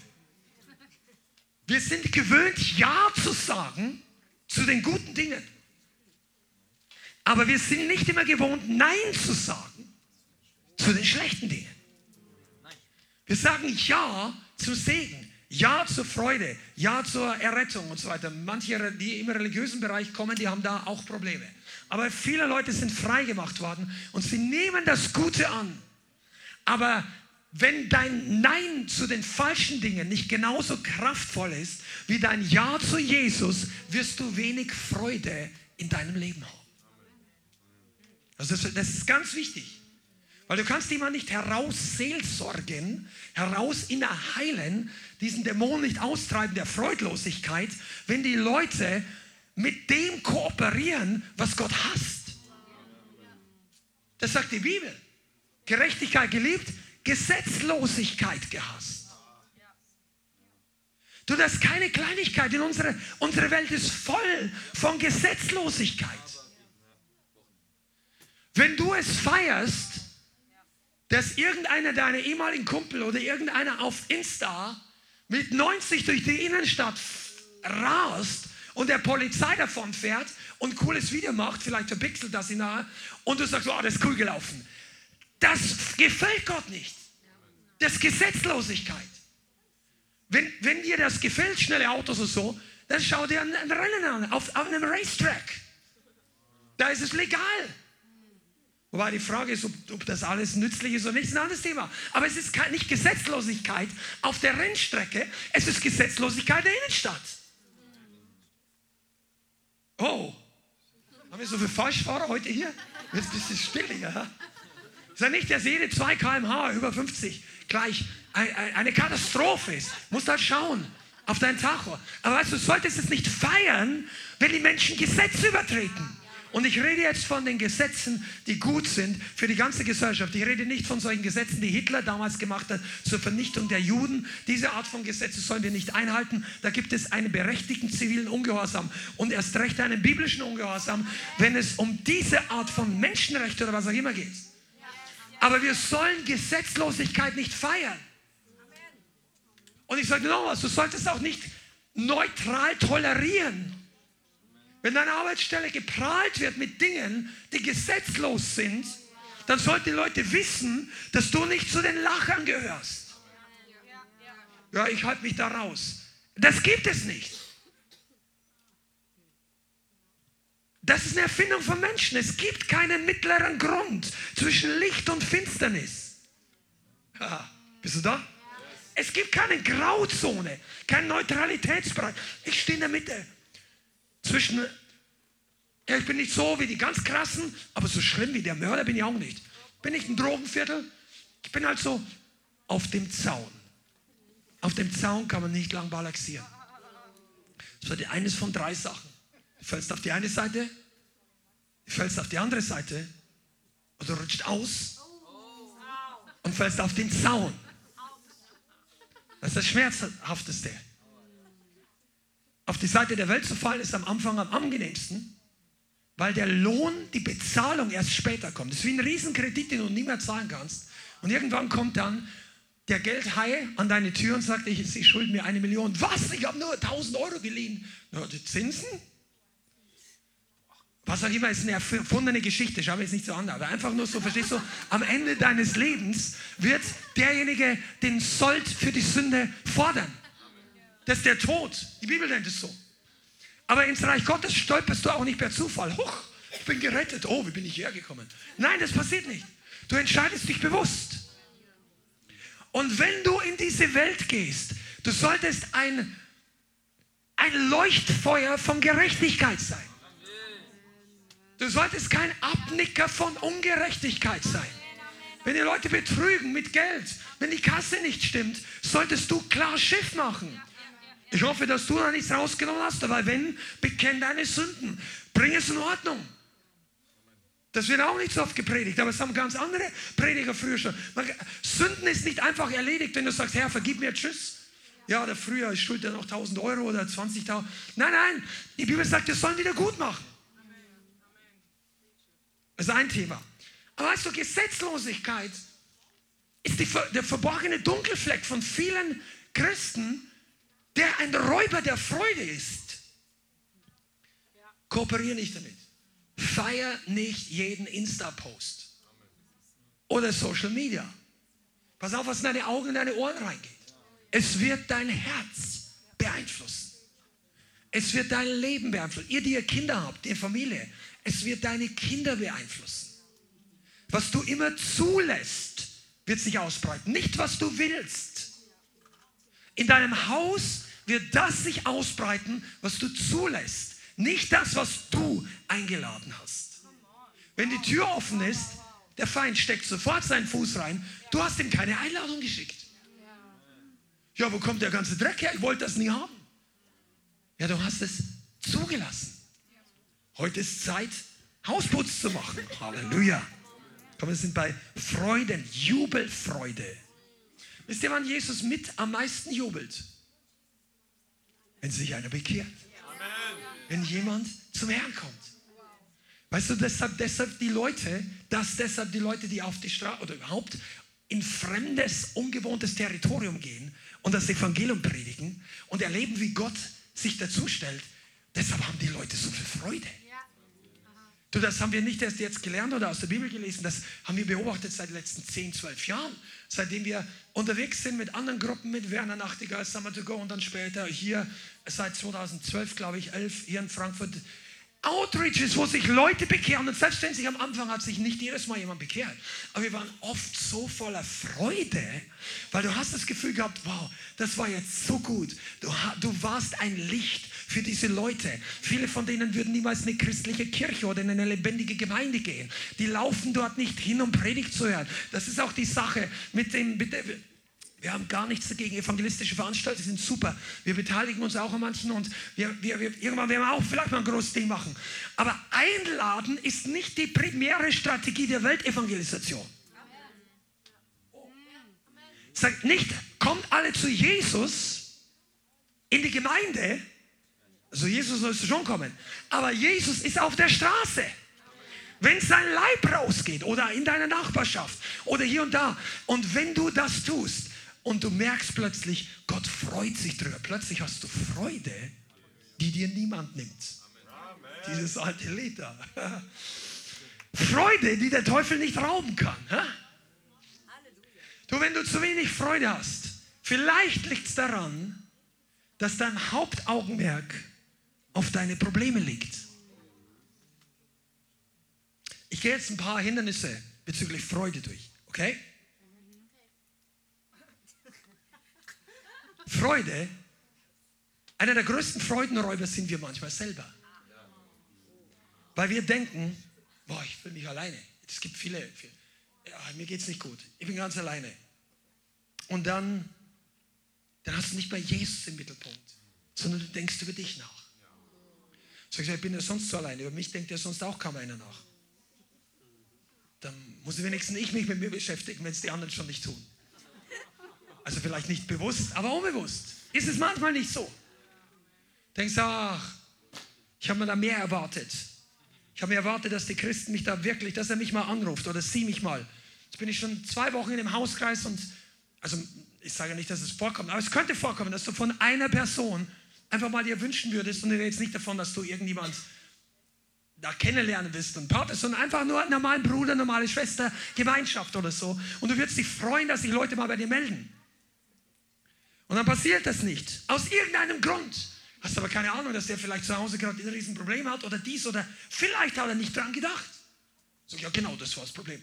Wir sind gewöhnt, Ja zu sagen zu den guten Dingen. Aber wir sind nicht immer gewohnt, Nein zu sagen zu den schlechten Dingen. Wir sagen Ja zum Segen. Ja zur Freude, ja zur Errettung und so weiter. Manche, die im religiösen Bereich kommen, die haben da auch Probleme. Aber viele Leute sind frei gemacht worden und sie nehmen das Gute an. Aber wenn dein Nein zu den falschen Dingen nicht genauso kraftvoll ist wie dein Ja zu Jesus, wirst du wenig Freude in deinem Leben haben. Also das, das ist ganz wichtig. Weil du kannst jemanden nicht heraus seelsorgen, heraus inner heilen, diesen Dämon nicht austreiben der Freudlosigkeit, wenn die Leute mit dem kooperieren, was Gott hasst. Das sagt die Bibel. Gerechtigkeit geliebt, Gesetzlosigkeit gehasst. Du, das ist keine Kleinigkeit. In unsere, unsere Welt ist voll von Gesetzlosigkeit. Wenn du es feierst, dass irgendeiner deiner ehemaligen Kumpel oder irgendeiner auf Insta mit 90 durch die Innenstadt rast und der Polizei davon fährt und ein cooles Video macht, vielleicht verpixelt das ihn nahe, und du sagst, oh, das ist cool gelaufen. Das gefällt Gott nicht. Das ist Gesetzlosigkeit. Wenn, wenn dir das gefällt, schnelle Autos und so, dann schau dir ein, ein Rennen an, auf, auf einem Racetrack. Da ist es legal. Wobei die Frage ist, ob, ob, das alles nützlich ist oder nicht, ist ein anderes Thema. Aber es ist nicht Gesetzlosigkeit auf der Rennstrecke, es ist Gesetzlosigkeit der Innenstadt. Oh, haben wir so viele Falschfahrer heute hier? Jetzt ein bisschen stilliger. Ich sage nicht, dass jede 2 km/h über 50 gleich eine Katastrophe ist. Musst halt schauen auf dein Tacho. Aber weißt du, du solltest es nicht feiern, wenn die Menschen Gesetze übertreten. Und ich rede jetzt von den Gesetzen, die gut sind für die ganze Gesellschaft. Ich rede nicht von solchen Gesetzen, die Hitler damals gemacht hat zur Vernichtung der Juden. Diese Art von Gesetze sollen wir nicht einhalten. Da gibt es einen berechtigten zivilen Ungehorsam und erst recht einen biblischen Ungehorsam, wenn es um diese Art von Menschenrechte oder was auch immer geht. Aber wir sollen Gesetzlosigkeit nicht feiern. Und ich sage noch was, du solltest auch nicht neutral tolerieren Wenn deine Arbeitsstelle geprahlt wird mit Dingen, die gesetzlos sind, dann sollten die Leute wissen, dass du nicht zu den Lachern gehörst. Ja, ich halte mich da raus. Das gibt es nicht. Das ist eine Erfindung von Menschen. Es gibt keinen mittleren Grund zwischen Licht und Finsternis. Ja, bist du da? Es gibt keine Grauzone, keinen Neutralitätsbereich. Ich stehe in der Mitte zwischen, ja, ich bin nicht so wie die ganz krassen, aber so schlimm wie der Mörder bin ich auch nicht. Bin ich ein Drogenviertel? Ich bin halt so auf dem Zaun. Auf dem Zaun kann man nicht lang balancieren. Das war eines von drei Sachen. Du fällst auf die eine Seite, du fällst auf die andere Seite oder rutscht aus und fällst auf den Zaun. Das ist das Schmerzhafteste. Auf die Seite der Welt zu fallen ist am Anfang am angenehmsten, weil der Lohn, die Bezahlung erst später kommt. Das ist wie ein Riesenkredit, den du nie mehr zahlen kannst. Und irgendwann kommt dann der Geldhai an deine Tür und sagt, ich, Sie schulden mir eine Million. Was? Ich habe nur 1000 Euro geliehen. Ja, die Zinsen? was auch immer, ist eine erfundene Geschichte, schau mir jetzt nicht so an, aber einfach nur so, verstehst du, am Ende deines Lebens wird derjenige den Sold für die Sünde fordern. Das ist der Tod. Die Bibel nennt es so. Aber ins Reich Gottes stolperst du auch nicht per Zufall. Huch, ich bin gerettet. Oh, wie bin ich hergekommen? Nein, das passiert nicht. Du entscheidest dich bewusst. Und wenn du in diese Welt gehst, du solltest ein, ein Leuchtfeuer von Gerechtigkeit sein. Du solltest kein Abnicker von Ungerechtigkeit sein. Wenn die Leute betrügen mit Geld, wenn die Kasse nicht stimmt, solltest du klar Schiff machen. Ich hoffe, dass du da nichts rausgenommen hast, aber wenn, bekenn deine Sünden. Bring es in Ordnung. Das wird auch nicht so oft gepredigt, aber es haben ganz andere Prediger früher schon. Sünden ist nicht einfach erledigt, wenn du sagst, Herr, vergib mir, tschüss. Ja, oder früher, ich schulde noch 1000 Euro oder 20.000. Nein, nein, die Bibel sagt, wir sollen wieder gut machen. Das ist ein Thema. Aber weißt du, Gesetzlosigkeit ist die, der verborgene Dunkelfleck von vielen Christen, der ein Räuber der Freude ist. Kooperiere nicht damit. Feier nicht jeden Insta-Post oder Social Media. Pass auf, was in deine Augen und deine Ohren reingeht. Es wird dein Herz beeinflussen. Es wird dein Leben beeinflussen. Ihr, die ihr Kinder habt, die Familie, es wird deine Kinder beeinflussen. Was du immer zulässt, wird sich ausbreiten. Nicht, was du willst. In deinem Haus wird das sich ausbreiten, was du zulässt. Nicht das, was du eingeladen hast. Wenn die Tür offen ist, der Feind steckt sofort seinen Fuß rein. Du hast ihm keine Einladung geschickt. Ja, wo kommt der ganze Dreck her? Ich wollte das nie haben. Ja, du hast es zugelassen. Heute ist Zeit, Hausputz zu machen. Halleluja. Komm, wir sind bei Freuden, Jubelfreude. Wisst ihr, wann Jesus mit am meisten jubelt? Wenn sich einer bekehrt. Wenn jemand zum Herrn kommt. Weißt du, deshalb, deshalb die Leute, dass deshalb die Leute, die auf die Straße oder überhaupt in fremdes, ungewohntes Territorium gehen und das Evangelium predigen und erleben, wie Gott sich dazu stellt, deshalb haben die Leute so viel Freude. Du, das haben wir nicht erst jetzt gelernt oder aus der Bibel gelesen, das haben wir beobachtet seit den letzten 10, 12 Jahren, seitdem wir unterwegs sind mit anderen Gruppen, mit Werner Nachtigall, Summer to Go und dann später hier seit 2012, glaube ich, 11 hier in Frankfurt. Outreaches, wo sich Leute bekehren und selbstverständlich am Anfang hat sich nicht jedes Mal jemand bekehrt, aber wir waren oft so voller Freude, weil du hast das Gefühl gehabt, wow, das war jetzt so gut, du, du warst ein Licht für diese Leute. Viele von denen würden niemals in eine christliche Kirche oder in eine lebendige Gemeinde gehen. Die laufen dort nicht hin, um Predigt zu hören. Das ist auch die Sache mit dem, mit dem wir haben gar nichts dagegen. Evangelistische Veranstaltungen sind super. Wir beteiligen uns auch an manchen und wir, wir, wir, irgendwann werden wir auch vielleicht mal ein großes Ding machen. Aber einladen ist nicht die primäre Strategie der Weltevangelisation. Sagt nicht, kommt alle zu Jesus in die Gemeinde, also Jesus sollst du schon kommen. Aber Jesus ist auf der Straße. Wenn sein Leib rausgeht oder in deiner Nachbarschaft oder hier und da. Und wenn du das tust und du merkst plötzlich, Gott freut sich drüber. Plötzlich hast du Freude, die dir niemand nimmt. Dieses alte Lied da. Freude, die der Teufel nicht rauben kann. Du, wenn du zu wenig Freude hast, vielleicht liegt es daran, dass dein Hauptaugenmerk auf deine Probleme liegt. Ich gehe jetzt ein paar Hindernisse bezüglich Freude durch, okay? Freude, einer der größten Freudenräuber sind wir manchmal selber. Weil wir denken, boah, ich fühle mich alleine. Es gibt viele, viele ja, mir geht es nicht gut. Ich bin ganz alleine. Und dann, dann hast du nicht mehr Jesus im Mittelpunkt, sondern du denkst über dich nach. Sagst ich bin ja sonst so alleine. Über mich denkt ja sonst auch kaum einer nach. Dann muss wenigstens ich mich mit mir beschäftigen, wenn es die anderen schon nicht tun. Also vielleicht nicht bewusst, aber unbewusst. Ist es manchmal nicht so? Denkst, ach, ich habe mir da mehr erwartet. Ich habe mir erwartet, dass die Christen mich da wirklich, dass er mich mal anruft oder sie mich mal. Jetzt bin ich schon zwei Wochen in dem Hauskreis und, also ich sage nicht, dass es vorkommt, aber es könnte vorkommen, dass du von einer Person einfach mal dir wünschen würdest und ich rede jetzt nicht davon, dass du irgendjemand da kennenlernen willst und Partner, sondern einfach nur einen normalen Bruder, normale Schwester, Gemeinschaft oder so. Und du würdest dich freuen, dass sich Leute mal bei dir melden. Und dann passiert das nicht. Aus irgendeinem Grund. Hast aber keine Ahnung, dass der vielleicht zu Hause gerade ein Riesenproblem hat oder dies oder vielleicht hat er nicht dran gedacht. So, ja, genau, das war das Problem.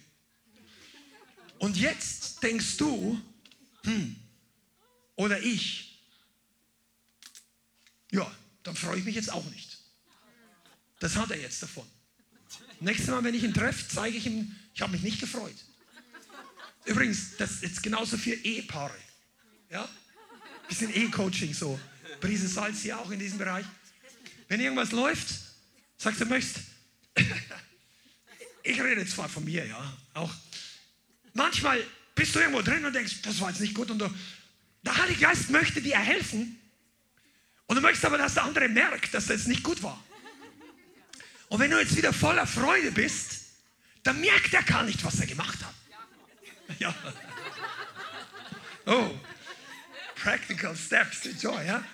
Und jetzt denkst du, hm, oder ich, ja, dann freue ich mich jetzt auch nicht. Das hat er jetzt davon. Nächstes Mal, wenn ich ihn treffe, zeige ich ihm, ich habe mich nicht gefreut. Übrigens, das ist genauso für Ehepaare. Ja? Bisschen Ehe-Coaching so. Prise Salz hier auch in diesem Bereich. Wenn irgendwas läuft, sagst du, möchtest. ich rede zwar von mir, ja, auch. Manchmal bist du irgendwo drin und denkst, das war jetzt nicht gut und du, der Heilige Geist möchte dir helfen und du möchtest aber, dass der andere merkt, dass das nicht gut war. Und wenn du jetzt wieder voller Freude bist, dann merkt er gar nicht, was er gemacht hat. Ja. Oh, practical steps to joy, ja.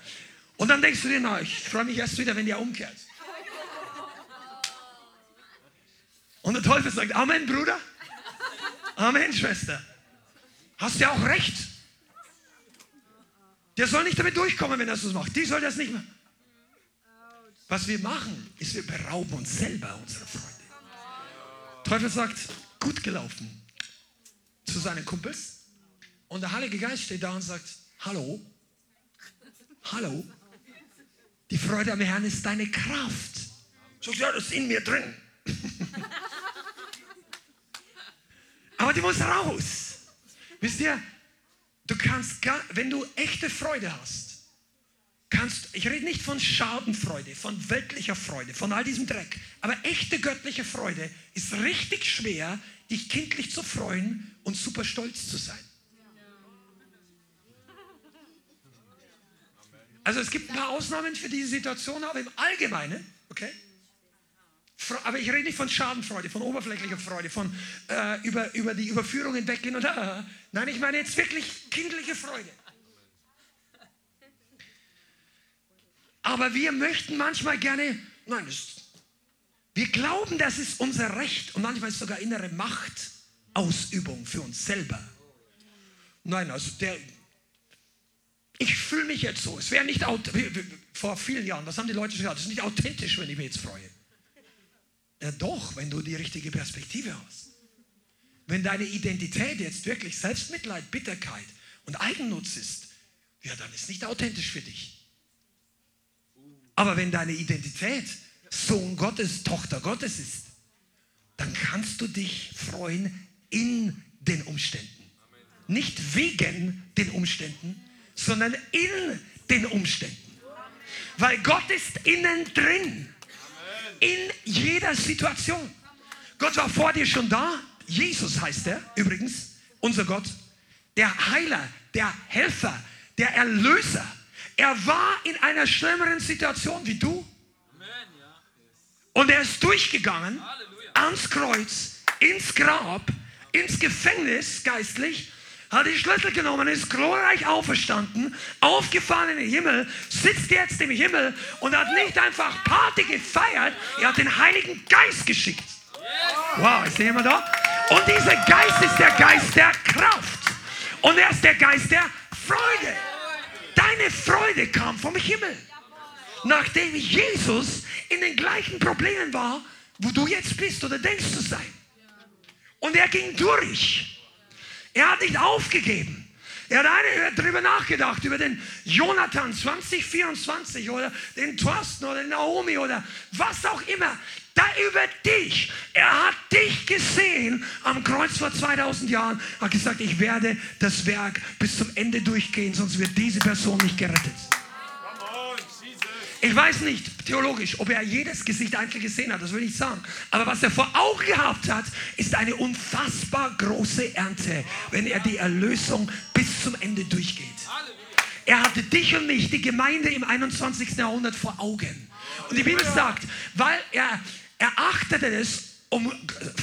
Und dann denkst du dir, na, ich freue mich erst wieder, wenn der umkehrt. Und der Teufel sagt, Amen, Bruder. Amen, Schwester. Hast du auch recht. Der soll nicht damit durchkommen, wenn er das macht. Die soll das nicht machen. Was wir machen, ist, wir berauben uns selber unserer Freude. Der Teufel sagt, gut gelaufen zu seinen Kumpels. Und der Heilige Geist steht da und sagt, hallo, hallo, die Freude am Herrn ist deine Kraft. Sagst ja, das ist in mir drin. Aber die muss raus. Wisst ihr, du kannst, wenn du echte Freude hast, kannst, ich rede nicht von Schadenfreude, von weltlicher Freude, von all diesem Dreck, aber echte göttliche Freude ist richtig schwer, dich kindlich zu freuen und super stolz zu sein. Also es gibt ein paar Ausnahmen für diese Situation, aber im Allgemeinen, okay? Aber ich rede nicht von Schadenfreude, von oberflächlicher Freude, von äh, über, über die Überführung hinweggehen und äh, nein, ich meine jetzt wirklich kindliche Freude. Aber wir möchten manchmal gerne, nein, das, wir glauben, das ist unser Recht und manchmal ist sogar innere Machtausübung für uns selber. Nein, also der, ich fühle mich jetzt so. Es wäre nicht vor vielen Jahren, was haben die Leute gesagt? Es ist nicht authentisch, wenn ich mich jetzt freue. Ja, doch, wenn du die richtige Perspektive hast. Wenn deine Identität jetzt wirklich Selbstmitleid, Bitterkeit und Eigennutz ist, ja, dann ist nicht authentisch für dich. Aber wenn deine Identität Sohn Gottes, Tochter Gottes ist, dann kannst du dich freuen in den Umständen. Nicht wegen den Umständen, sondern in den Umständen. Weil Gott ist innen drin. In jeder Situation. Gott war vor dir schon da. Jesus heißt er übrigens, unser Gott. Der Heiler, der Helfer, der Erlöser. Er war in einer schlimmeren Situation wie du. Und er ist durchgegangen ans Kreuz, ins Grab, ins Gefängnis geistlich hat die Schlüssel genommen, ist glorreich auferstanden, aufgefahren in den Himmel, sitzt jetzt im Himmel und hat nicht einfach Party gefeiert, er hat den Heiligen Geist geschickt. Wow, ist jemand da? Und dieser Geist ist der Geist der Kraft. Und er ist der Geist der Freude. Deine Freude kam vom Himmel. Nachdem Jesus in den gleichen Problemen war, wo du jetzt bist oder denkst zu sein. Und er ging durch. Er hat nicht aufgegeben. Er hat eine, darüber nachgedacht, über den Jonathan 2024 oder den Thorsten oder den Naomi oder was auch immer. Da über dich. Er hat dich gesehen am Kreuz vor 2000 Jahren, hat gesagt, ich werde das Werk bis zum Ende durchgehen, sonst wird diese Person nicht gerettet. Ich weiß nicht theologisch, ob er jedes Gesicht einzeln gesehen hat, das will ich sagen. Aber was er vor Augen gehabt hat, ist eine unfassbar große Ernte, wenn er die Erlösung bis zum Ende durchgeht. Er hatte dich und mich, die Gemeinde im 21. Jahrhundert vor Augen. Und die Bibel sagt, weil er, er achtete es um,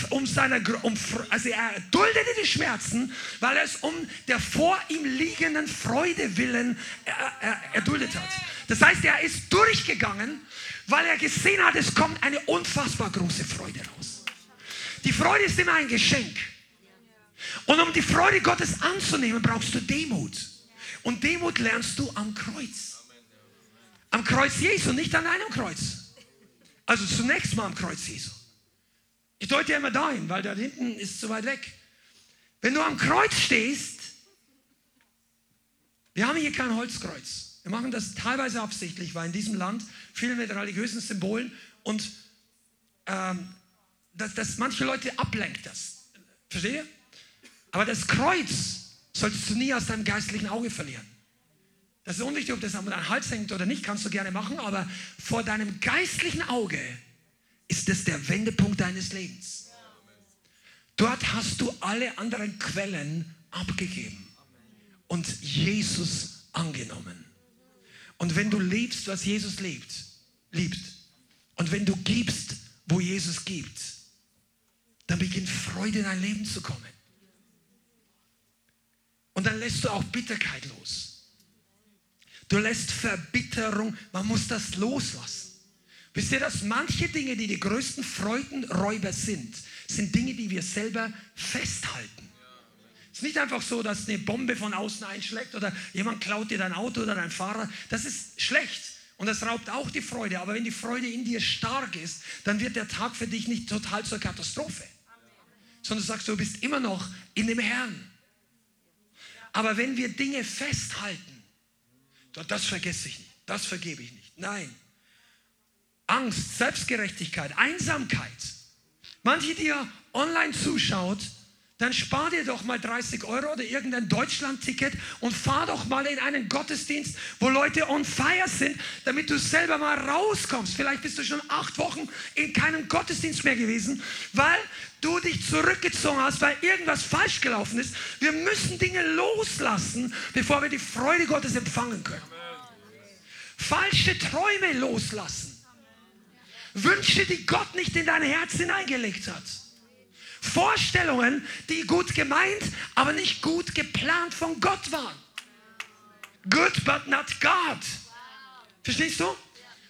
um seine, um, also er duldete die Schmerzen, weil er es um der vor ihm liegenden Freude willen erduldet hat. Das heißt, er ist durchgegangen, weil er gesehen hat, es kommt eine unfassbar große Freude raus. Die Freude ist immer ein Geschenk. Und um die Freude Gottes anzunehmen, brauchst du Demut. Und Demut lernst du am Kreuz. Am Kreuz Jesu, nicht an einem Kreuz. Also zunächst mal am Kreuz Jesu. Ich deute ja immer dahin, weil da hinten ist zu weit weg. Wenn du am Kreuz stehst, wir haben hier kein Holzkreuz. Wir machen das teilweise absichtlich, weil in diesem Land viel mit religiösen Symbolen und ähm, dass, dass manche Leute ablenkt das. Versteht ihr? Aber das Kreuz solltest du nie aus deinem geistlichen Auge verlieren. Das ist unwichtig, ob das an deinem Hals hängt oder nicht, kannst du gerne machen, aber vor deinem geistlichen Auge ist es der Wendepunkt deines Lebens. Dort hast du alle anderen Quellen abgegeben und Jesus angenommen. Und wenn du lebst, was Jesus lebt, liebt, und wenn du gibst, wo Jesus gibt, dann beginnt Freude in dein Leben zu kommen. Und dann lässt du auch Bitterkeit los. Du lässt Verbitterung, man muss das loslassen. Wisst ihr, dass manche Dinge, die die größten Freudenräuber sind, sind Dinge, die wir selber festhalten. Es ist nicht einfach so, dass eine Bombe von außen einschlägt oder jemand klaut dir dein Auto oder dein Fahrer. Das ist schlecht und das raubt auch die Freude. Aber wenn die Freude in dir stark ist, dann wird der Tag für dich nicht total zur Katastrophe. Sondern du sagst, du bist immer noch in dem Herrn. Aber wenn wir Dinge festhalten, das vergesse ich nicht, das vergebe ich nicht. Nein, Angst, Selbstgerechtigkeit, Einsamkeit. Manche, die ihr online zuschaut, dann spar dir doch mal 30 Euro oder irgendein Deutschland-Ticket und fahr doch mal in einen Gottesdienst, wo Leute on fire sind, damit du selber mal rauskommst. Vielleicht bist du schon acht Wochen in keinem Gottesdienst mehr gewesen, weil du dich zurückgezogen hast, weil irgendwas falsch gelaufen ist. Wir müssen Dinge loslassen, bevor wir die Freude Gottes empfangen können. Falsche Träume loslassen. Wünsche, die Gott nicht in dein Herz hineingelegt hat. Vorstellungen, die gut gemeint, aber nicht gut geplant von Gott waren. Good, but not God. Verstehst du?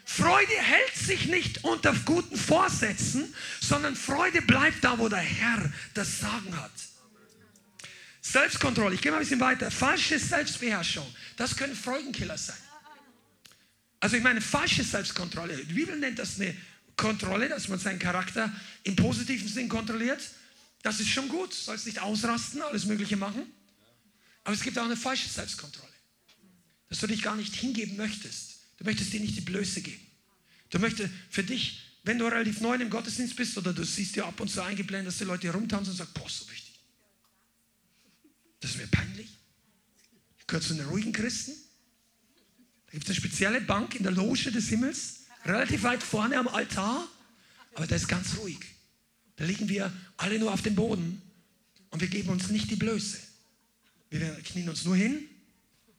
Freude hält sich nicht unter guten Vorsätzen, sondern Freude bleibt da, wo der Herr das Sagen hat. Selbstkontrolle, ich gehe mal ein bisschen weiter. Falsche Selbstbeherrschung, das können Freudenkiller sein. Also ich meine, falsche Selbstkontrolle. Die Bibel nennt das eine Kontrolle, dass man seinen Charakter im positiven Sinn kontrolliert. Das ist schon gut. Sollst nicht ausrasten, alles Mögliche machen. Aber es gibt auch eine falsche Selbstkontrolle. Dass du dich gar nicht hingeben möchtest. Du möchtest dir nicht die Blöße geben. Du möchtest für dich, wenn du relativ neu im Gottesdienst bist oder du siehst dir ab und zu eingeblendet, dass die Leute rumtanzen und sagen, boah, so wichtig. Das ist mir peinlich. Ich gehöre zu den ruhigen Christen. Da gibt es eine spezielle Bank in der Loge des Himmels relativ weit vorne am Altar, aber da ist ganz ruhig. Da liegen wir alle nur auf dem Boden und wir geben uns nicht die Blöße. Wir knien uns nur hin,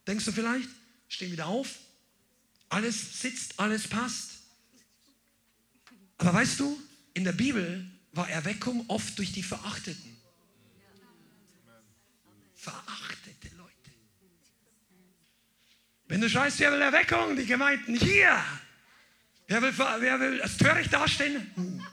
denkst du vielleicht, stehen wieder auf, alles sitzt, alles passt. Aber weißt du, in der Bibel war Erweckung oft durch die Verachteten. Verachtet. Wenn du schreist, wer will Erweckung? Die Gemeinden hier. Wer will, wer will als töricht dastehen?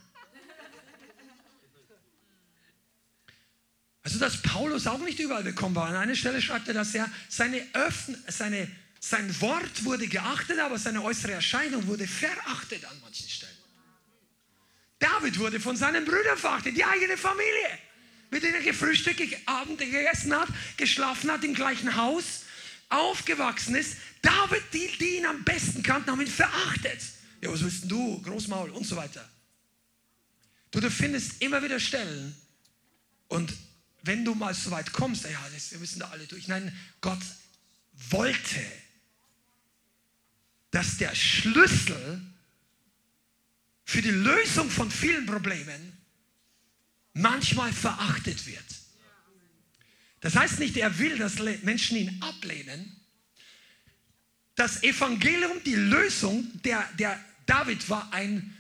Also, dass Paulus auch nicht überall willkommen war. An einer Stelle schreibt er, dass er seine, Öffn seine sein Wort wurde geachtet, aber seine äußere Erscheinung wurde verachtet an manchen Stellen. David wurde von seinen Brüdern verachtet, die eigene Familie, mit denen er gefrühstückt, Abend gegessen hat, geschlafen hat im gleichen Haus, aufgewachsen ist. David, die, die ihn am besten kannten, haben ihn verachtet. Ja, was willst du, Großmaul und so weiter. Du, du findest immer wieder Stellen und wenn du mal so weit kommst, ja, das, wir müssen da alle durch. Nein, Gott wollte, dass der Schlüssel für die Lösung von vielen Problemen manchmal verachtet wird. Das heißt nicht, er will, dass Menschen ihn ablehnen. Das Evangelium, die Lösung, der, der David war ein,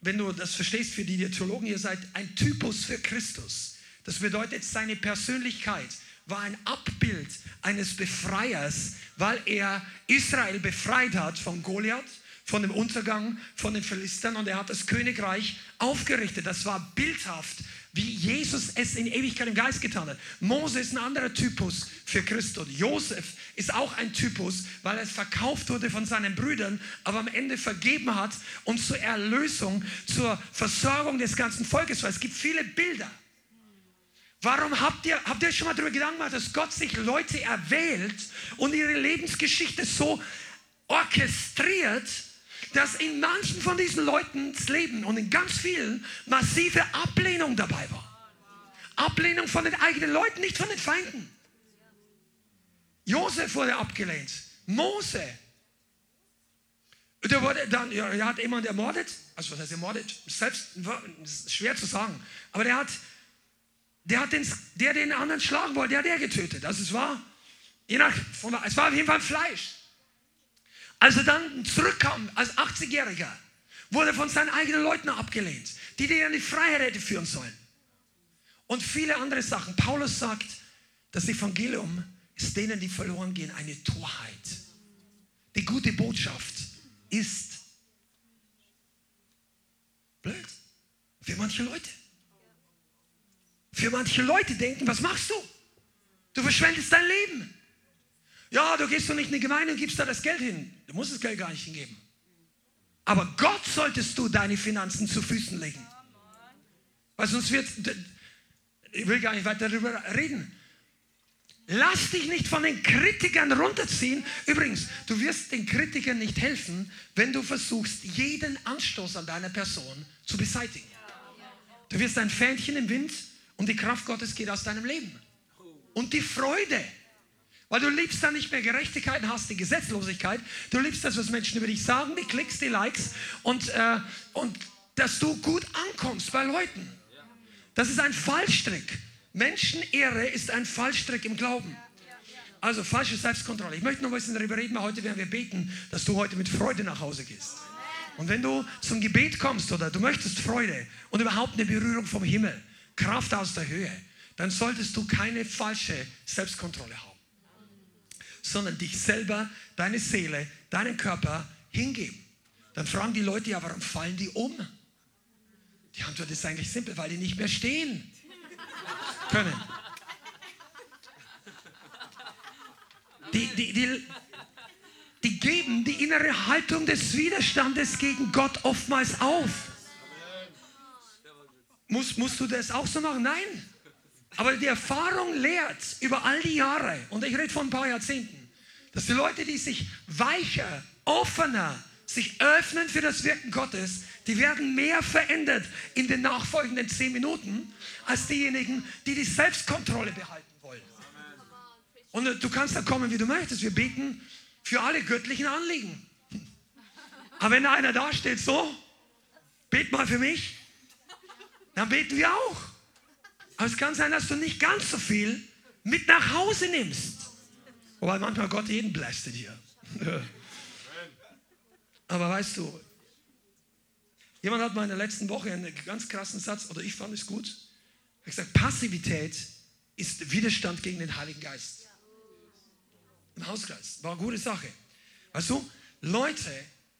wenn du das verstehst, für die, die Theologen hier seid, ein Typus für Christus. Das bedeutet, seine Persönlichkeit war ein Abbild eines Befreiers, weil er Israel befreit hat von Goliath, von dem Untergang von den Philistern und er hat das Königreich aufgerichtet. Das war bildhaft, wie Jesus es in Ewigkeit im Geist getan hat. Mose ist ein anderer Typus für Christus. Josef ist auch ein Typus, weil er verkauft wurde von seinen Brüdern, aber am Ende vergeben hat und zur Erlösung, zur Versorgung des ganzen Volkes war. Es gibt viele Bilder. Warum habt ihr, habt ihr schon mal darüber Gedanken gemacht, dass Gott sich Leute erwählt und ihre Lebensgeschichte so orchestriert, dass in manchen von diesen Leuten das Leben und in ganz vielen massive Ablehnung dabei war. Ablehnung von den eigenen Leuten, nicht von den Feinden. Josef wurde abgelehnt. Mose. Der, wurde dann, er hat jemanden ermordet. Also was heißt ermordet? Selbst schwer zu sagen. Aber der hat der, hat den, der den anderen schlagen wollte, der hat er getötet. Also es war, je nach, es war auf jeden Fall Fleisch. Als er dann zurückkam als 80-Jähriger, wurde von seinen eigenen Leuten abgelehnt, die den in die Freiheit hätte führen sollen. Und viele andere Sachen. Paulus sagt, das Evangelium ist denen, die verloren gehen, eine Torheit. Die gute Botschaft ist blöd für manche Leute. Für manche Leute denken, was machst du? Du verschwendest dein Leben. Ja, du gehst doch nicht in die Gemeinde und gibst da das Geld hin. Du musst das Geld gar nicht hingeben. Aber Gott solltest du deine Finanzen zu Füßen legen. Weil sonst wird, ich will gar nicht weiter darüber reden. Lass dich nicht von den Kritikern runterziehen. Übrigens, du wirst den Kritikern nicht helfen, wenn du versuchst, jeden Anstoß an deiner Person zu beseitigen. Du wirst ein Fähnchen im Wind und die Kraft Gottes geht aus deinem Leben. Und die Freude. Weil du liebst dann nicht mehr Gerechtigkeit und hast die Gesetzlosigkeit. Du liebst das, was Menschen über dich sagen, die Klicks, die Likes und, äh, und dass du gut ankommst bei Leuten. Das ist ein Fallstrick. Menschenehre ist ein Fallstrick im Glauben. Also falsche Selbstkontrolle. Ich möchte noch ein bisschen darüber reden, weil heute werden wir beten, dass du heute mit Freude nach Hause gehst. Und wenn du zum Gebet kommst oder du möchtest Freude und überhaupt eine Berührung vom Himmel, Kraft aus der Höhe, dann solltest du keine falsche Selbstkontrolle haben, sondern dich selber, deine Seele, deinen Körper hingeben. Dann fragen die Leute ja, warum fallen die um? Die Antwort ist eigentlich simpel, weil die nicht mehr stehen können. Die, die, die, die geben die innere Haltung des Widerstandes gegen Gott oftmals auf. Muss, musst du das auch so machen? Nein. Aber die Erfahrung lehrt über all die Jahre, und ich rede von ein paar Jahrzehnten, dass die Leute, die sich weicher, offener, sich öffnen für das Wirken Gottes, die werden mehr verändert in den nachfolgenden zehn Minuten, als diejenigen, die die Selbstkontrolle behalten wollen. Und du kannst da kommen, wie du möchtest. Wir beten für alle göttlichen Anliegen. Aber wenn einer da steht, so, bet mal für mich, dann beten wir auch. Aber es kann sein, dass du nicht ganz so viel mit nach Hause nimmst. Wobei manchmal Gott jeden blästet hier. Aber weißt du, jemand hat mal in der letzten Woche einen ganz krassen Satz, oder ich fand es gut. Hat gesagt, Passivität ist Widerstand gegen den Heiligen Geist. im Hauskreis. War eine gute Sache. Weißt du, Leute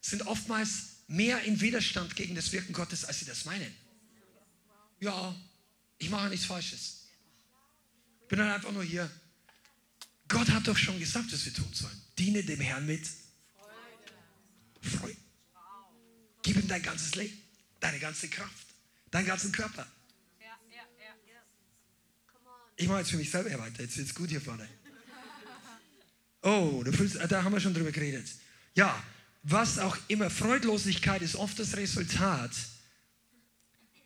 sind oftmals mehr in Widerstand gegen das Wirken Gottes, als sie das meinen. Ja, ich mache nichts Falsches. Ich bin dann einfach nur hier. Gott hat doch schon gesagt, was wir tun sollen. Diene dem Herrn mit Freude. Freude. Gib ihm dein ganzes Leben, deine ganze Kraft, deinen ganzen Körper. Ich mache jetzt für mich selber weiter. Jetzt wird es gut hier vorne. Oh, da haben wir schon drüber geredet. Ja, was auch immer, Freudlosigkeit ist oft das Resultat,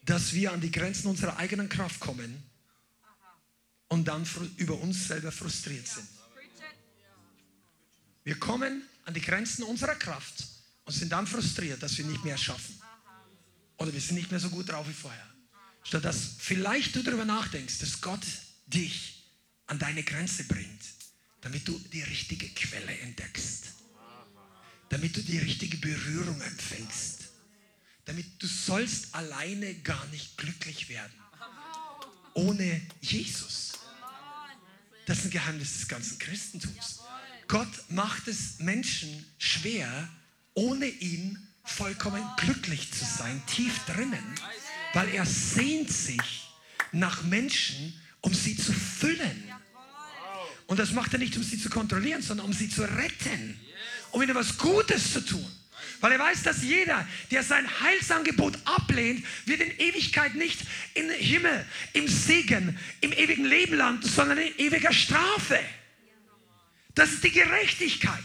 dass wir an die Grenzen unserer eigenen Kraft kommen und dann über uns selber frustriert sind. Wir kommen an die Grenzen unserer Kraft und sind dann frustriert, dass wir nicht mehr schaffen. Oder wir sind nicht mehr so gut drauf wie vorher. Statt dass vielleicht du darüber nachdenkst, dass Gott dich an deine Grenze bringt, damit du die richtige Quelle entdeckst damit du die richtige Berührung empfängst. Damit du sollst alleine gar nicht glücklich werden. Ohne Jesus. Das ist ein Geheimnis des ganzen Christentums. Gott macht es Menschen schwer, ohne ihn vollkommen glücklich zu sein, tief drinnen, weil er sehnt sich nach Menschen, um sie zu füllen. Und das macht er nicht, um sie zu kontrollieren, sondern um sie zu retten um ihnen was Gutes zu tun. Weil er weiß, dass jeder, der sein Heilsangebot ablehnt, wird in Ewigkeit nicht im Himmel, im Segen, im ewigen Leben landen, sondern in ewiger Strafe. Das ist die Gerechtigkeit.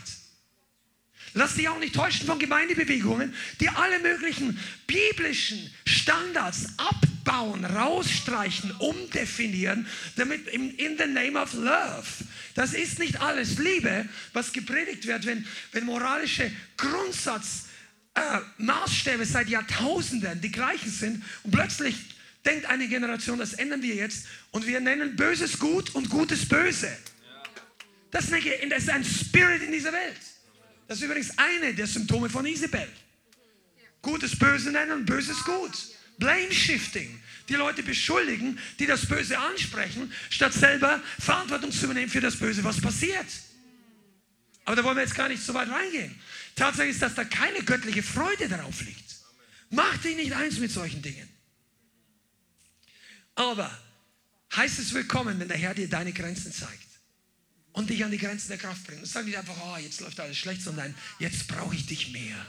Lass dich auch nicht täuschen von Gemeindebewegungen, die alle möglichen biblischen Standards abbauen, rausstreichen, umdefinieren, damit in the name of love. Das ist nicht alles Liebe, was gepredigt wird, wenn, wenn moralische Grundsatzmaßstäbe äh, seit Jahrtausenden die gleichen sind und plötzlich denkt eine Generation, das ändern wir jetzt und wir nennen Böses gut und Gutes böse. Das ist ein Spirit in dieser Welt. Das ist übrigens eine der Symptome von Isabel. Gutes Böse nennen Böses gut. Blame Shifting. Die Leute beschuldigen, die das Böse ansprechen, statt selber Verantwortung zu übernehmen für das Böse, was passiert. Aber da wollen wir jetzt gar nicht so weit reingehen. Tatsache ist, dass da keine göttliche Freude darauf liegt. Mach dich nicht eins mit solchen Dingen. Aber heißt es willkommen, wenn der Herr dir deine Grenzen zeigt und dich an die Grenzen der Kraft bringen. Und sag nicht einfach, oh, jetzt läuft alles schlecht, sondern jetzt brauche ich dich mehr.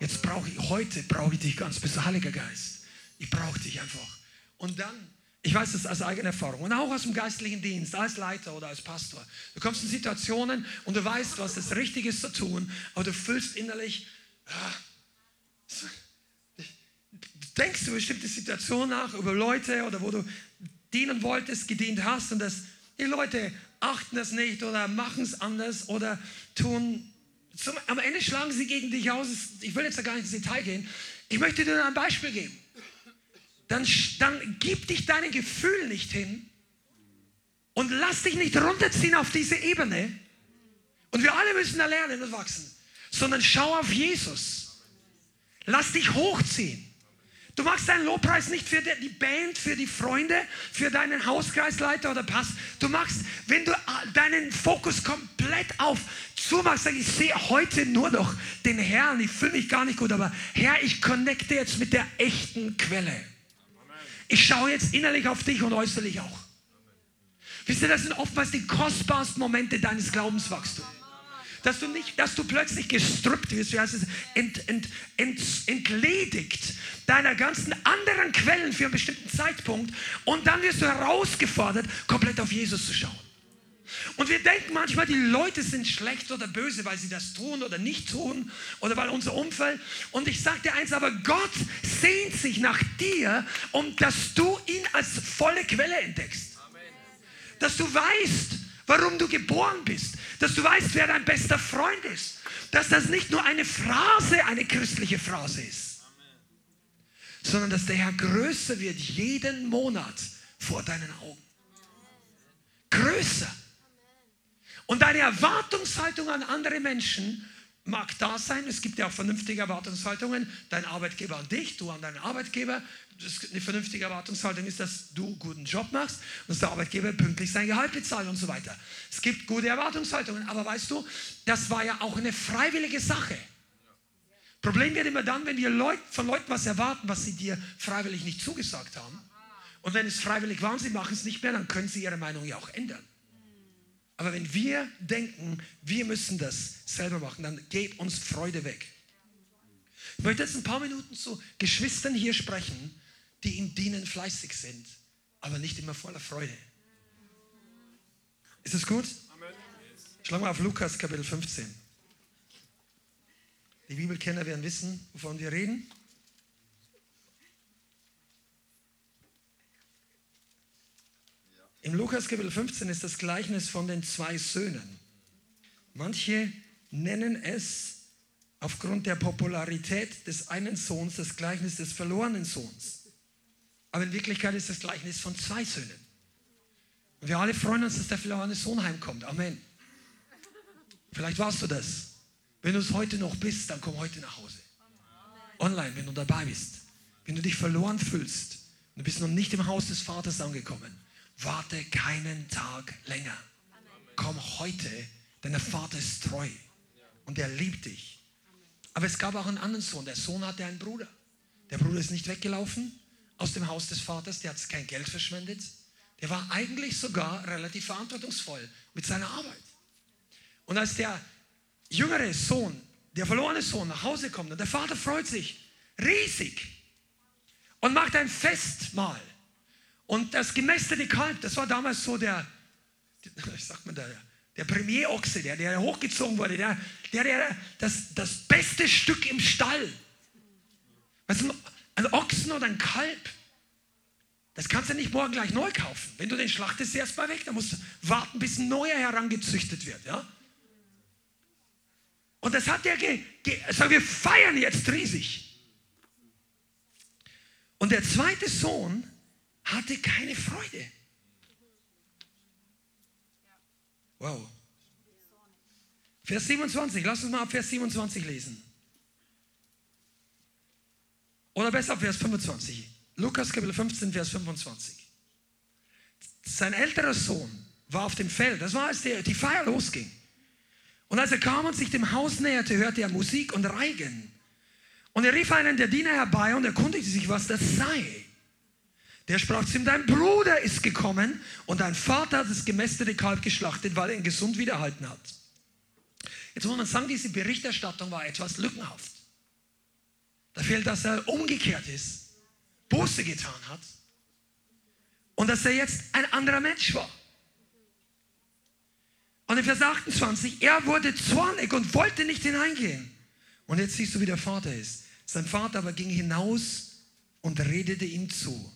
Jetzt brauche ich, heute brauche ich dich ganz besonders, Heiliger Geist. Ich brauche dich einfach. Und dann, ich weiß das aus eigener Erfahrung und auch aus dem geistlichen Dienst, als Leiter oder als Pastor. Du kommst in Situationen und du weißt, was das Richtige ist zu tun, aber du fühlst innerlich, ah, denkst du bestimmte Situationen nach über Leute oder wo du dienen wolltest, gedient hast und das, die Leute achten das nicht oder machen es anders oder tun. Zum, am Ende schlagen sie gegen dich aus. Ich will jetzt da gar nicht ins Detail gehen. Ich möchte dir ein Beispiel geben. Dann, dann gib dich deinen Gefühlen nicht hin und lass dich nicht runterziehen auf diese Ebene. Und wir alle müssen da lernen und wachsen. Sondern schau auf Jesus. Lass dich hochziehen. Du machst deinen Lobpreis nicht für die Band, für die Freunde, für deinen Hauskreisleiter oder Pass. Du machst, wenn du äh, deinen Fokus komplett auf zumachst, sag ich sehe heute nur noch den Herrn. Ich fühle mich gar nicht gut, aber Herr, ich connecte jetzt mit der echten Quelle. Ich schaue jetzt innerlich auf dich und äußerlich auch. Wisst ihr, das sind oftmals die kostbarsten Momente deines Glaubenswachstums dass du nicht, dass du plötzlich gestrüppt wirst, wie heißt es, ent, ent, ent, entledigt deiner ganzen anderen Quellen für einen bestimmten Zeitpunkt und dann wirst du herausgefordert, komplett auf Jesus zu schauen. Und wir denken manchmal, die Leute sind schlecht oder böse, weil sie das tun oder nicht tun oder weil unser Umfeld. Und ich sage dir eins, aber Gott sehnt sich nach dir, um dass du ihn als volle Quelle entdeckst. Dass du weißt, warum du geboren bist, dass du weißt, wer dein bester Freund ist, dass das nicht nur eine Phrase, eine christliche Phrase ist, sondern dass der Herr größer wird jeden Monat vor deinen Augen. Größer. Und deine Erwartungshaltung an andere Menschen mag da sein. Es gibt ja auch vernünftige Erwartungshaltungen. Dein Arbeitgeber an dich, du an deinen Arbeitgeber. Eine vernünftige Erwartungshaltung ist, dass du einen guten Job machst und dass der Arbeitgeber pünktlich sein Gehalt bezahlt und so weiter. Es gibt gute Erwartungshaltungen, aber weißt du, das war ja auch eine freiwillige Sache. Problem wird immer dann, wenn wir von Leuten was erwarten, was sie dir freiwillig nicht zugesagt haben. Und wenn es freiwillig war und sie machen es nicht mehr, dann können sie ihre Meinung ja auch ändern. Aber wenn wir denken, wir müssen das selber machen, dann geht uns Freude weg. Ich möchte jetzt ein paar Minuten zu Geschwistern hier sprechen, die im Dienen fleißig sind, aber nicht immer voller Freude. Ist das gut? Schlag mal auf Lukas Kapitel 15. Die Bibelkenner werden wissen, wovon wir reden. Im Lukas Kapitel 15 ist das Gleichnis von den zwei Söhnen. Manche nennen es aufgrund der Popularität des einen Sohns das Gleichnis des verlorenen Sohns. Aber in Wirklichkeit ist das Gleichnis von zwei Söhnen. Und wir alle freuen uns, dass der verlorene Sohn heimkommt. Amen. Vielleicht warst du das. Wenn du es heute noch bist, dann komm heute nach Hause. Online, wenn du dabei bist. Wenn du dich verloren fühlst und du bist noch nicht im Haus des Vaters angekommen, Warte keinen Tag länger. Komm heute, denn der Vater ist treu und er liebt dich. Aber es gab auch einen anderen Sohn. Der Sohn hatte einen Bruder. Der Bruder ist nicht weggelaufen aus dem Haus des Vaters, der hat kein Geld verschwendet. Der war eigentlich sogar relativ verantwortungsvoll mit seiner Arbeit. Und als der jüngere Sohn, der verlorene Sohn nach Hause kommt und der Vater freut sich riesig und macht ein Festmahl und das gemästete Kalb, das war damals so der, ich sag mal, der, der Premierochse, der, der hochgezogen wurde, der, der, der das, das beste Stück im Stall. Was ein, ein Ochsen oder ein Kalb, das kannst du nicht morgen gleich neu kaufen. Wenn du den schlachtest, ist erstmal weg. Da musst du warten, bis ein neuer herangezüchtet wird. Ja? Und das hat der, ge, ge, also wir feiern jetzt riesig. Und der zweite Sohn, hatte keine Freude. Wow. Vers 27, lass uns mal ab Vers 27 lesen. Oder besser ab Vers 25. Lukas Kapitel 15, Vers 25. Sein älterer Sohn war auf dem Feld. Das war, als die, die Feier losging. Und als er kam und sich dem Haus näherte, hörte er Musik und Reigen. Und er rief einen der Diener herbei und erkundigte sich, was das sei. Der sprach zu ihm, dein Bruder ist gekommen und dein Vater hat das gemästete Kalb geschlachtet, weil er ihn gesund wiederhalten hat. Jetzt muss man sagen, diese Berichterstattung war etwas lückenhaft. Da fehlt, dass er umgekehrt ist, Buße getan hat und dass er jetzt ein anderer Mensch war. Und in Vers 28, er wurde zornig und wollte nicht hineingehen. Und jetzt siehst du, wie der Vater ist. Sein Vater aber ging hinaus und redete ihm zu.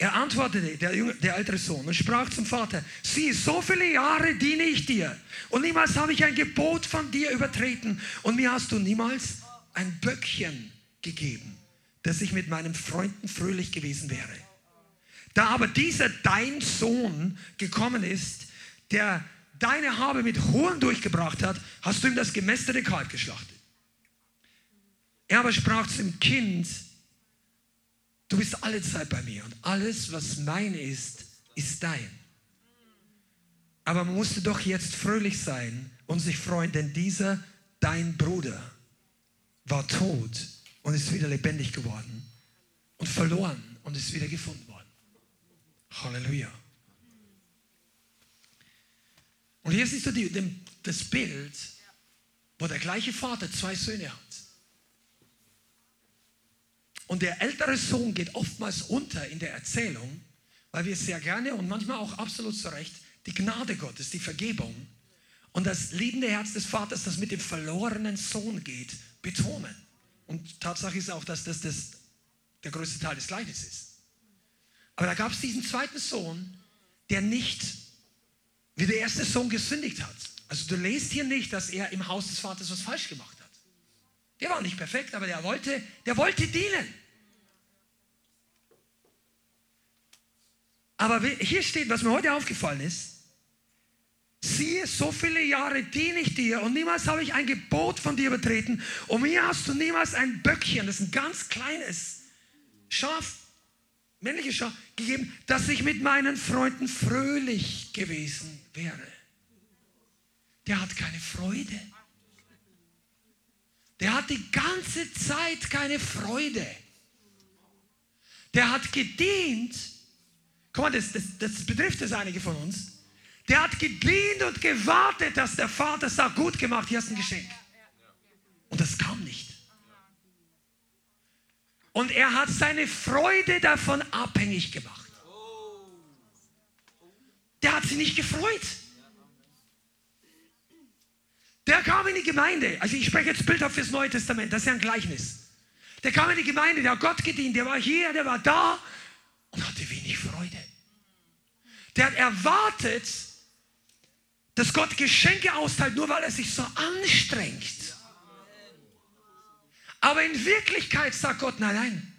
Er antwortete, der, Junge, der ältere Sohn, und sprach zum Vater, sieh, so viele Jahre diene ich dir und niemals habe ich ein Gebot von dir übertreten und mir hast du niemals ein Böckchen gegeben, dass ich mit meinen Freunden fröhlich gewesen wäre. Da aber dieser dein Sohn gekommen ist, der deine Habe mit Hohen durchgebracht hat, hast du ihm das gemästete Kalb geschlachtet. Er aber sprach zum Kind, Du bist alle Zeit bei mir und alles, was mein ist, ist dein. Aber man musste doch jetzt fröhlich sein und sich freuen, denn dieser, dein Bruder, war tot und ist wieder lebendig geworden und verloren und ist wieder gefunden worden. Halleluja. Und hier siehst du die, das Bild, wo der gleiche Vater zwei Söhne hat. Und der ältere Sohn geht oftmals unter in der Erzählung, weil wir sehr gerne und manchmal auch absolut zu Recht die Gnade Gottes, die Vergebung und das liebende Herz des Vaters, das mit dem verlorenen Sohn geht, betonen. Und Tatsache ist auch, dass das, das der größte Teil des Gleichnisses ist. Aber da gab es diesen zweiten Sohn, der nicht wie der erste Sohn gesündigt hat. Also du lest hier nicht, dass er im Haus des Vaters was falsch gemacht hat. Der war nicht perfekt, aber der wollte, der wollte dienen. Aber hier steht, was mir heute aufgefallen ist, siehe, so viele Jahre diene ich dir und niemals habe ich ein Gebot von dir übertreten und mir hast du niemals ein Böckchen, das ist ein ganz kleines Schaf, männliches Schaf, gegeben, dass ich mit meinen Freunden fröhlich gewesen wäre. Der hat keine Freude. Der hat die ganze Zeit keine Freude. Der hat gedient. Guck mal, das, das, das betrifft es einige von uns. Der hat gedient und gewartet, dass der Vater sagt, gut gemacht, hier hast ein Geschenk. Und das kam nicht. Und er hat seine Freude davon abhängig gemacht. Der hat sich nicht gefreut. Der kam in die Gemeinde. Also ich spreche jetzt Bild auf das Neue Testament. Das ist ja ein Gleichnis. Der kam in die Gemeinde, der hat Gott gedient, der war hier, der war da und hatte wenig Freude. Der hat erwartet, dass Gott Geschenke austeilt, nur weil er sich so anstrengt. Aber in Wirklichkeit sagt Gott, nein, nein,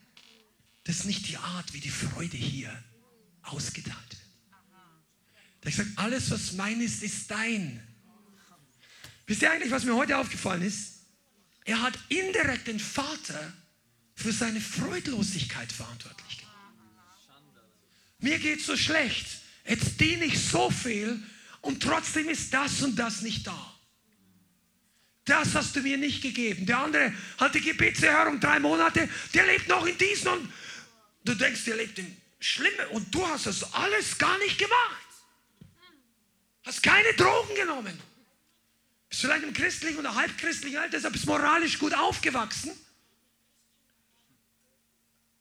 das ist nicht die Art, wie die Freude hier ausgeteilt wird. Der sagt, alles, was mein ist, ist dein. Wisst ihr eigentlich, was mir heute aufgefallen ist? Er hat indirekt den Vater für seine Freudlosigkeit verantwortlich gemacht. Mir geht so schlecht. Jetzt diene ich so viel und trotzdem ist das und das nicht da. Das hast du mir nicht gegeben. Der andere hat die Gebetserhörung drei Monate, der lebt noch in diesen und du denkst, der lebt in Schlimme und du hast das alles gar nicht gemacht. Hast keine Drogen genommen. Bist vielleicht im christlichen oder halbchristlichen Alter, deshalb bist moralisch gut aufgewachsen.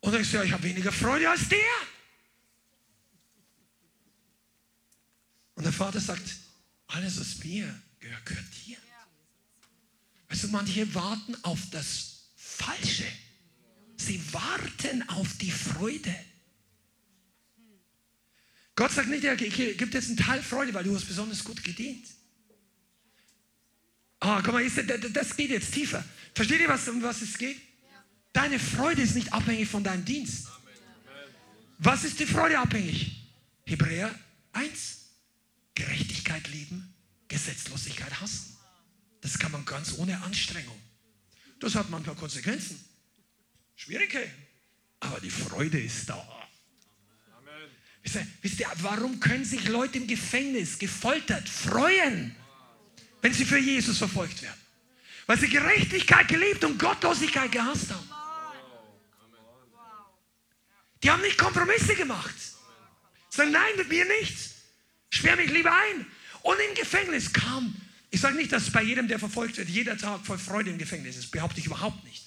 Und dann sagst du, ja, ich habe weniger Freude als der. Und der Vater sagt, alles, was mir gehört, gehört dir. Weißt du, manche warten auf das Falsche. Sie warten auf die Freude. Gott sagt nicht, er gibt jetzt einen Teil Freude, weil du hast besonders gut gedient. Ah, guck mal, das geht jetzt tiefer. Versteht ihr, was, um was es geht? Deine Freude ist nicht abhängig von deinem Dienst. Was ist die Freude abhängig? Hebräer 1. Gerechtigkeit lieben, Gesetzlosigkeit hassen. Das kann man ganz ohne Anstrengung. Das hat manchmal Konsequenzen. Schwierige. Aber die Freude ist da. Wisst ihr, wisst ihr, warum können sich Leute im Gefängnis gefoltert freuen? Wenn sie für Jesus verfolgt werden. Weil sie Gerechtigkeit geliebt und Gottlosigkeit gehasst haben. Die haben nicht Kompromisse gemacht. Sagen, nein, mit mir nicht. Sperr mich lieber ein. Und im Gefängnis kam, ich sage nicht, dass bei jedem, der verfolgt wird, jeder Tag voll Freude im Gefängnis ist. Behaupte ich überhaupt nicht.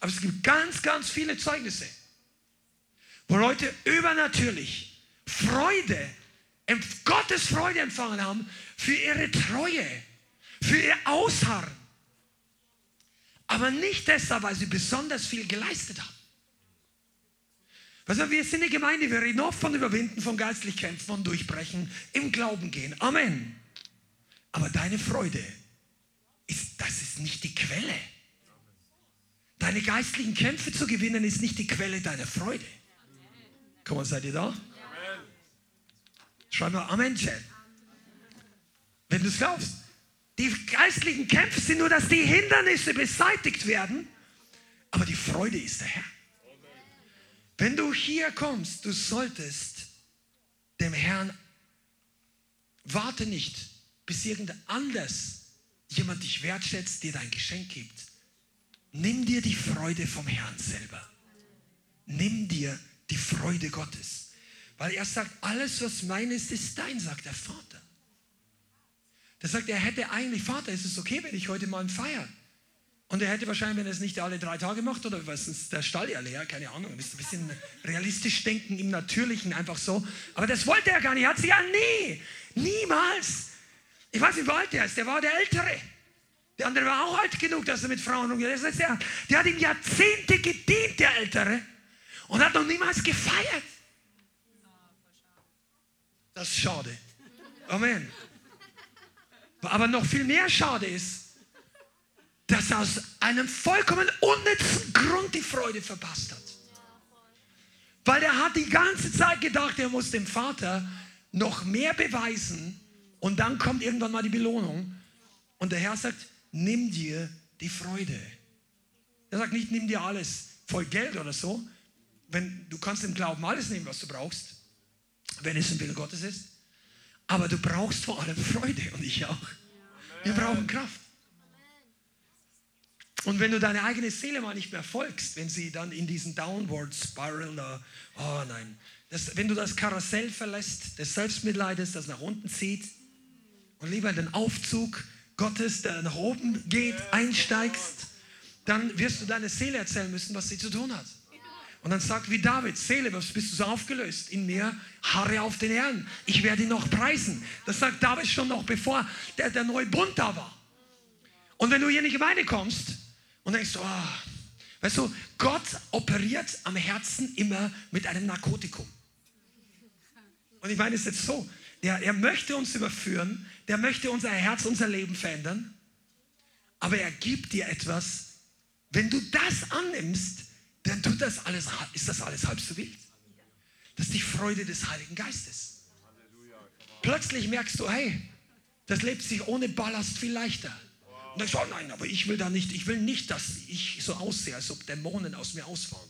Aber es gibt ganz, ganz viele Zeugnisse, wo Leute übernatürlich Freude, Gottes Freude empfangen haben für ihre Treue, für ihr Ausharren. Aber nicht deshalb, weil sie besonders viel geleistet haben. Also wir sind eine Gemeinde, wir reden oft von Überwinden, von geistlich kämpfen, von Durchbrechen, im Glauben gehen. Amen. Aber deine Freude, ist, das ist nicht die Quelle. Deine geistlichen Kämpfe zu gewinnen, ist nicht die Quelle deiner Freude. Komm mal, seid ihr da? Schreib mal Amen, Chat. Wenn du es glaubst. Die geistlichen Kämpfe sind nur, dass die Hindernisse beseitigt werden, aber die Freude ist der Herr. Wenn du hier kommst, du solltest dem Herrn, warte nicht, bis irgend anders jemand dich wertschätzt, dir dein Geschenk gibt. Nimm dir die Freude vom Herrn selber. Nimm dir die Freude Gottes. Weil er sagt, alles was mein ist, ist dein, sagt der Vater. Der sagt, er hätte eigentlich, Vater, ist es okay, wenn ich heute mal feiern? Und er hätte wahrscheinlich, wenn er es nicht alle drei Tage macht, oder was ist der Stall ja leer, keine Ahnung, ein bisschen realistisch denken im Natürlichen, einfach so. Aber das wollte er gar nicht, er hat sich ja nie, niemals. Ich weiß nicht, wie alt der ist, der war der Ältere. Der andere war auch alt genug, dass er mit Frauen umgeht. Der, der hat ihm Jahrzehnte gedient, der Ältere, und hat noch niemals gefeiert. Das ist schade. Amen. Aber noch viel mehr schade ist, dass er aus einem vollkommen unnützen Grund die Freude verpasst hat. Weil er hat die ganze Zeit gedacht, er muss dem Vater noch mehr beweisen Und dann kommt irgendwann mal die Belohnung. Und der Herr sagt, nimm dir die Freude. Er sagt nicht, nimm dir alles voll Geld oder so. Wenn, du kannst im Glauben alles nehmen, was du brauchst, wenn es im Willen Gottes ist. Aber du brauchst vor allem Freude und ich auch. Wir brauchen Kraft. Und wenn du deine eigene Seele mal nicht mehr folgst, wenn sie dann in diesen Downward Spiral da, oh nein, das, wenn du das Karussell verlässt, des Selbstmitleides, das nach unten zieht und lieber in den Aufzug Gottes, der nach oben geht, einsteigst, dann wirst du deine Seele erzählen müssen, was sie zu tun hat. Und dann sagt wie David, Seele, was bist du so aufgelöst? In mir harre auf den Herrn. Ich werde ihn noch preisen. Das sagt David schon noch bevor der, der neue Bund da war. Und wenn du hier in die Gemeinde kommst und denkst, oh, weißt du, Gott operiert am Herzen immer mit einem Narkotikum. Und ich meine es jetzt so, der, er möchte uns überführen, der möchte unser Herz, unser Leben verändern, aber er gibt dir etwas, wenn du das annimmst, dann tut das alles, ist das alles halb so wild. Das ist die Freude des Heiligen Geistes. Plötzlich merkst du, hey, das lebt sich ohne Ballast viel leichter. Und dann sagst du, oh nein, aber ich will da nicht, ich will nicht, dass ich so aussehe, als ob Dämonen aus mir ausfahren.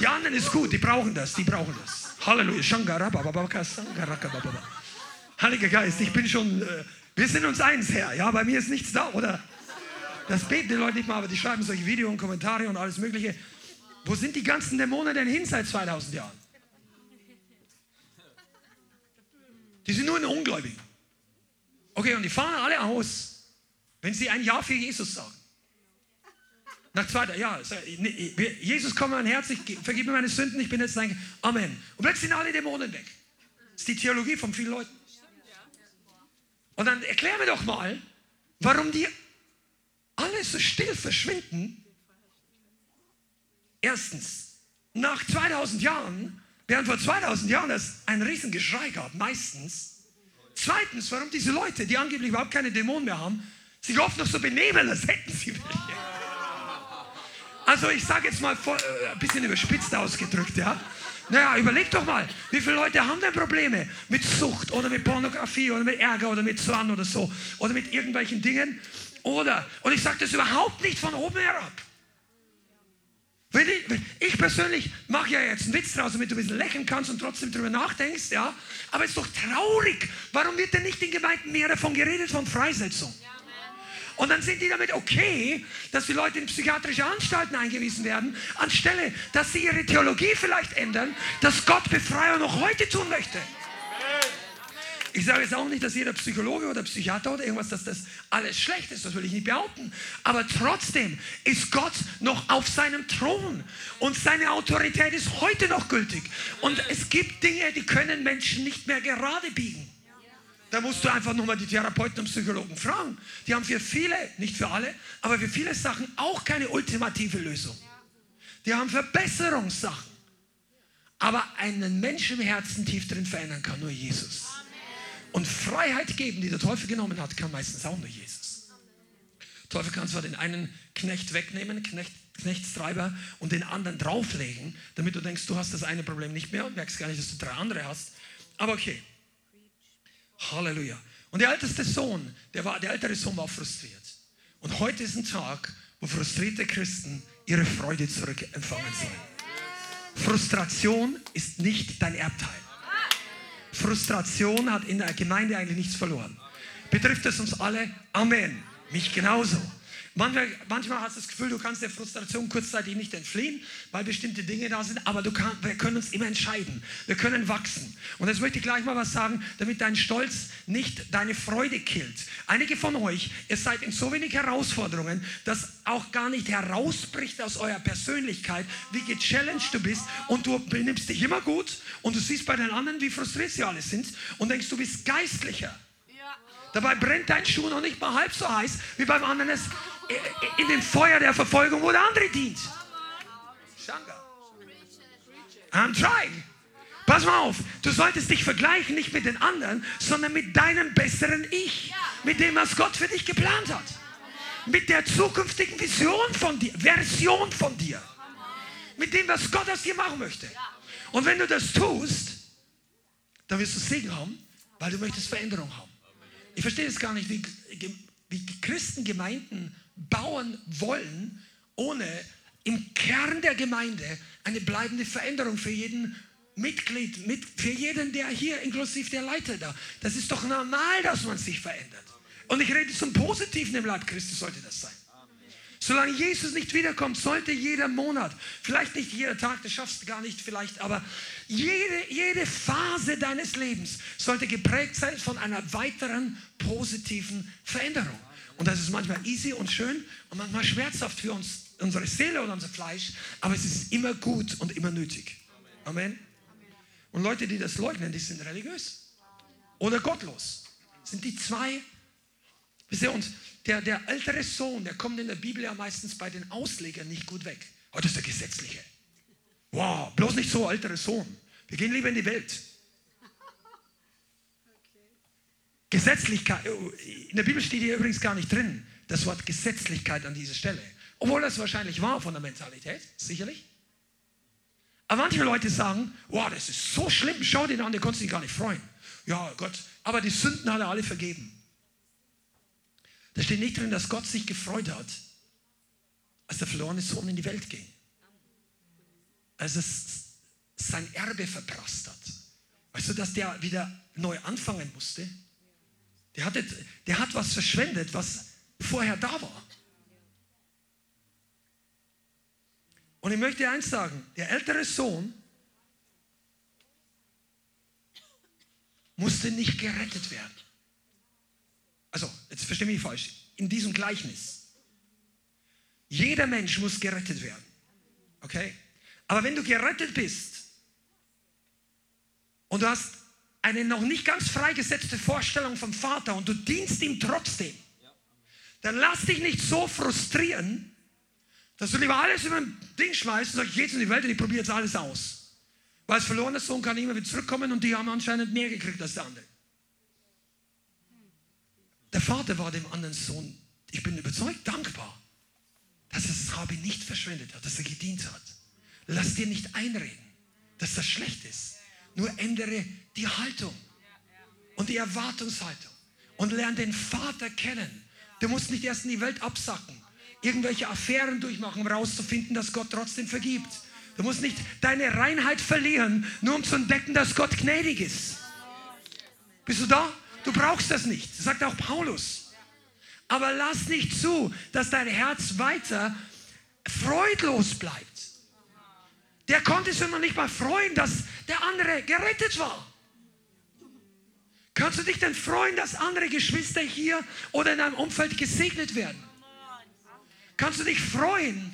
Die anderen ist gut, die brauchen das, die brauchen das. Halleluja. Heiliger Geist, ich bin schon äh, wir sind uns eins, Herr. Ja, bei mir ist nichts da, oder? Das beten die Leute nicht mal, aber die schreiben solche Videos und Kommentare und alles Mögliche. Wo sind die ganzen Dämonen denn hin seit 2000 Jahren? Die sind nur in Ungläubigen. Okay, und die fahren alle aus, wenn sie ein Ja für Jesus sagen. Nach zweiter, ja, Jesus, komm mein Herz, ich vergib mir meine Sünden, ich bin jetzt dein Amen. Und plötzlich sind alle Dämonen weg. Das ist die Theologie von vielen Leuten. Und dann erklär mir doch mal, warum die alle so still verschwinden. Erstens, nach 2000 Jahren, während vor 2000 Jahren es einen riesen Geschrei gab, meistens. Zweitens, warum diese Leute, die angeblich überhaupt keine Dämonen mehr haben, sich oft noch so benehmen, als hätten sie welche. Also ich sage jetzt mal äh, ein bisschen überspitzt ausgedrückt, ja. Naja, überleg doch mal, wie viele Leute haben denn Probleme mit Sucht oder mit Pornografie oder mit Ärger oder mit Zorn oder so oder mit irgendwelchen Dingen oder, und ich sage das überhaupt nicht von oben herab. Ich, ich persönlich mache ja jetzt einen Witz draus, damit du ein bisschen lächeln kannst und trotzdem darüber nachdenkst, ja. Aber es ist doch traurig. Warum wird denn nicht in Gemeinden mehr davon geredet, von Freisetzung? Ja. Und dann sind die damit okay, dass die Leute in psychiatrische Anstalten eingewiesen werden, anstelle, dass sie ihre Theologie vielleicht ändern, dass Gott Befreiung noch heute tun möchte. Ich sage jetzt auch nicht, dass jeder Psychologe oder Psychiater oder irgendwas, dass das alles schlecht ist, das will ich nicht behaupten. Aber trotzdem ist Gott noch auf seinem Thron und seine Autorität ist heute noch gültig. Und es gibt Dinge, die können Menschen nicht mehr gerade biegen. Da musst du einfach nochmal die Therapeuten und Psychologen fragen. Die haben für viele, nicht für alle, aber für viele Sachen auch keine ultimative Lösung. Die haben Verbesserungssachen. Aber einen Menschen im Herzen tief drin verändern kann nur Jesus. Und Freiheit geben, die der Teufel genommen hat, kann meistens auch nur Jesus. Der Teufel kann zwar den einen Knecht wegnehmen, Knecht, Knechtstreiber, und den anderen drauflegen, damit du denkst, du hast das eine Problem nicht mehr und merkst gar nicht, dass du drei andere hast. Aber okay, Halleluja. Und der älteste Sohn, der, war, der ältere Sohn war frustriert. Und heute ist ein Tag, wo frustrierte Christen ihre Freude zurückempfangen sollen. Frustration ist nicht dein Erbteil. Frustration hat in der Gemeinde eigentlich nichts verloren. Betrifft es uns alle? Amen. Mich genauso. Manchmal, manchmal hast du das Gefühl, du kannst der Frustration kurzzeitig nicht entfliehen, weil bestimmte Dinge da sind, aber kann, wir können uns immer entscheiden. Wir können wachsen. Und jetzt möchte ich gleich mal was sagen, damit dein Stolz nicht deine Freude killt. Einige von euch, ihr seid in so wenig Herausforderungen, dass auch gar nicht herausbricht aus eurer Persönlichkeit, wie gechallenged du bist und du benimmst dich immer gut und du siehst bei den anderen, wie frustriert sie alle sind und denkst, du bist geistlicher. Dabei brennt dein Schuh noch nicht mal halb so heiß, wie beim anderen es in dem Feuer der Verfolgung, wo der andere dient. I'm trying. Pass mal auf, du solltest dich vergleichen nicht mit den anderen, sondern mit deinem besseren Ich, mit dem, was Gott für dich geplant hat, mit der zukünftigen Vision von dir, Version von dir. mit dem, was Gott aus dir machen möchte. Und wenn du das tust, dann wirst du Segen haben, weil du möchtest Veränderung haben. Ich verstehe es gar nicht, wie, wie Christen Gemeinden bauen wollen, ohne im Kern der Gemeinde eine bleibende Veränderung für jeden Mitglied, mit, für jeden, der hier, inklusive der Leiter da. Das ist doch normal, dass man sich verändert. Und ich rede zum Positiven im Leib Christi, sollte das sein. Solange Jesus nicht wiederkommt, sollte jeder Monat, vielleicht nicht jeder Tag, das schaffst du gar nicht vielleicht, aber jede, jede Phase deines Lebens sollte geprägt sein von einer weiteren positiven Veränderung. Und das ist manchmal easy und schön und manchmal schmerzhaft für uns, unsere Seele und unser Fleisch, aber es ist immer gut und immer nötig. Amen. Und Leute, die das leugnen, die sind religiös oder gottlos. Sind die zwei. Wisst ihr, und der, der ältere Sohn, der kommt in der Bibel ja meistens bei den Auslegern nicht gut weg. Oh, ist der Gesetzliche. Wow, bloß nicht so ältere Sohn. Wir gehen lieber in die Welt. Gesetzlichkeit, oh, in der Bibel steht hier übrigens gar nicht drin, das Wort Gesetzlichkeit an dieser Stelle. Obwohl das wahrscheinlich war von der Mentalität, sicherlich. Aber manche Leute sagen, wow, das ist so schlimm, schau den an, der konnte sich gar nicht freuen. Ja, Gott, aber die Sünden hat er alle vergeben. Da steht nicht drin, dass Gott sich gefreut hat, als der verlorene Sohn in die Welt ging. Als es sein Erbe verprasst hat. Weißt du, dass der wieder neu anfangen musste? Der, hatte, der hat was verschwendet, was vorher da war. Und ich möchte eins sagen, der ältere Sohn musste nicht gerettet werden. Also, jetzt verstehe mich falsch, in diesem Gleichnis. Jeder Mensch muss gerettet werden. Okay? Aber wenn du gerettet bist und du hast eine noch nicht ganz freigesetzte Vorstellung vom Vater und du dienst ihm trotzdem, dann lass dich nicht so frustrieren, dass du lieber alles über ein Ding schmeißt und sagst, ich gehe jetzt in die Welt und ich probiere jetzt alles aus. Weil als verlorener Sohn kann immer wieder zurückkommen und die haben anscheinend mehr gekriegt als der andere. Der Vater war dem anderen Sohn, ich bin überzeugt, dankbar, dass er das Rabi nicht verschwendet hat, dass er gedient hat. Lass dir nicht einreden, dass das schlecht ist. Nur ändere die Haltung und die Erwartungshaltung und lerne den Vater kennen. Du musst nicht erst in die Welt absacken irgendwelche Affären durchmachen, um herauszufinden, dass Gott trotzdem vergibt. Du musst nicht deine Reinheit verlieren, nur um zu entdecken, dass Gott gnädig ist. Bist du da? Du brauchst das nicht, sagt auch Paulus. Aber lass nicht zu, dass dein Herz weiter freudlos bleibt. Der konnte sich noch nicht mal freuen, dass der andere gerettet war. Kannst du dich denn freuen, dass andere Geschwister hier oder in deinem Umfeld gesegnet werden? kannst du dich freuen,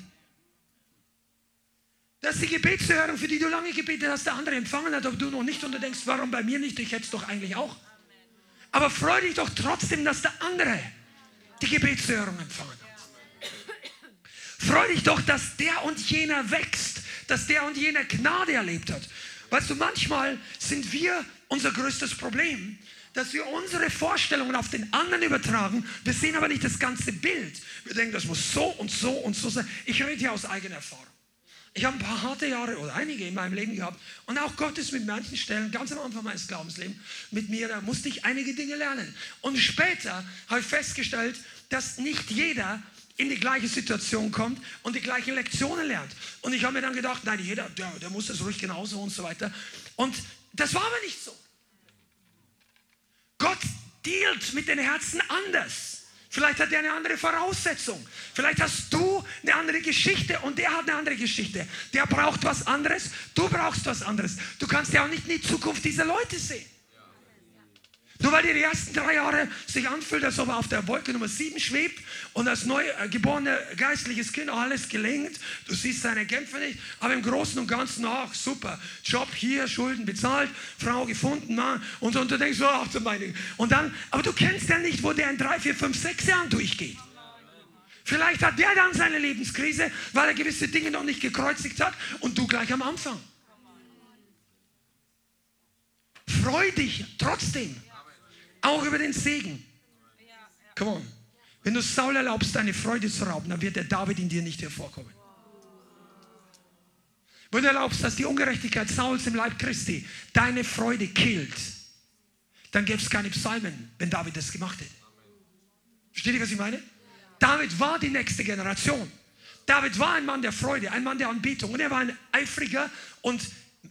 dass die Gebetserhörung, für die du lange gebetet hast, der andere empfangen hat, aber du noch nicht und du denkst, warum bei mir nicht? Ich hätte es doch eigentlich auch. Aber freu dich doch trotzdem, dass der andere die Gebetserhörung empfangen hat. Freu dich doch, dass der und jener wächst, dass der und jener Gnade erlebt hat. Weißt du, manchmal sind wir unser größtes Problem, dass wir unsere Vorstellungen auf den anderen übertragen. Wir sehen aber nicht das ganze Bild. Wir denken, das muss so und so und so sein. Ich rede hier aus eigener Erfahrung. Ich habe ein paar harte Jahre oder einige in meinem Leben gehabt und auch Gott ist mit manchen Stellen ganz am Anfang meines Glaubenslebens mit mir, da musste ich einige Dinge lernen. Und später habe ich festgestellt, dass nicht jeder in die gleiche Situation kommt und die gleichen Lektionen lernt. Und ich habe mir dann gedacht, nein, jeder, der, der muss das ruhig genauso und so weiter. Und das war aber nicht so. Gott dealt mit den Herzen anders. Vielleicht hat er eine andere Voraussetzung. Vielleicht hast du eine andere Geschichte und der hat eine andere Geschichte. Der braucht was anderes, du brauchst was anderes. Du kannst ja auch nicht in die Zukunft dieser Leute sehen. Nur weil dir die ersten drei Jahre sich anfühlt, als ob er auf der Wolke Nummer 7 schwebt und als neugeborener äh, geistliches Kind alles gelingt. Du siehst seine Kämpfe nicht, aber im Großen und Ganzen auch super. Job hier, Schulden bezahlt, Frau gefunden, Mann. Und, und du denkst, so, ach du meine. Und dann, aber du kennst ja nicht, wo der in drei, vier, fünf, sechs Jahren durchgeht. Vielleicht hat der dann seine Lebenskrise, weil er gewisse Dinge noch nicht gekreuzigt hat und du gleich am Anfang. Freu dich trotzdem auch über den Segen. Come on. Wenn du Saul erlaubst, deine Freude zu rauben, dann wird der David in dir nicht hervorkommen. Wenn du erlaubst, dass die Ungerechtigkeit Sauls im Leib Christi deine Freude killt, dann gäbe es keine Psalmen, wenn David das gemacht hätte. Versteht ihr, was ich meine? David war die nächste Generation. David war ein Mann der Freude, ein Mann der Anbetung und er war ein eifriger und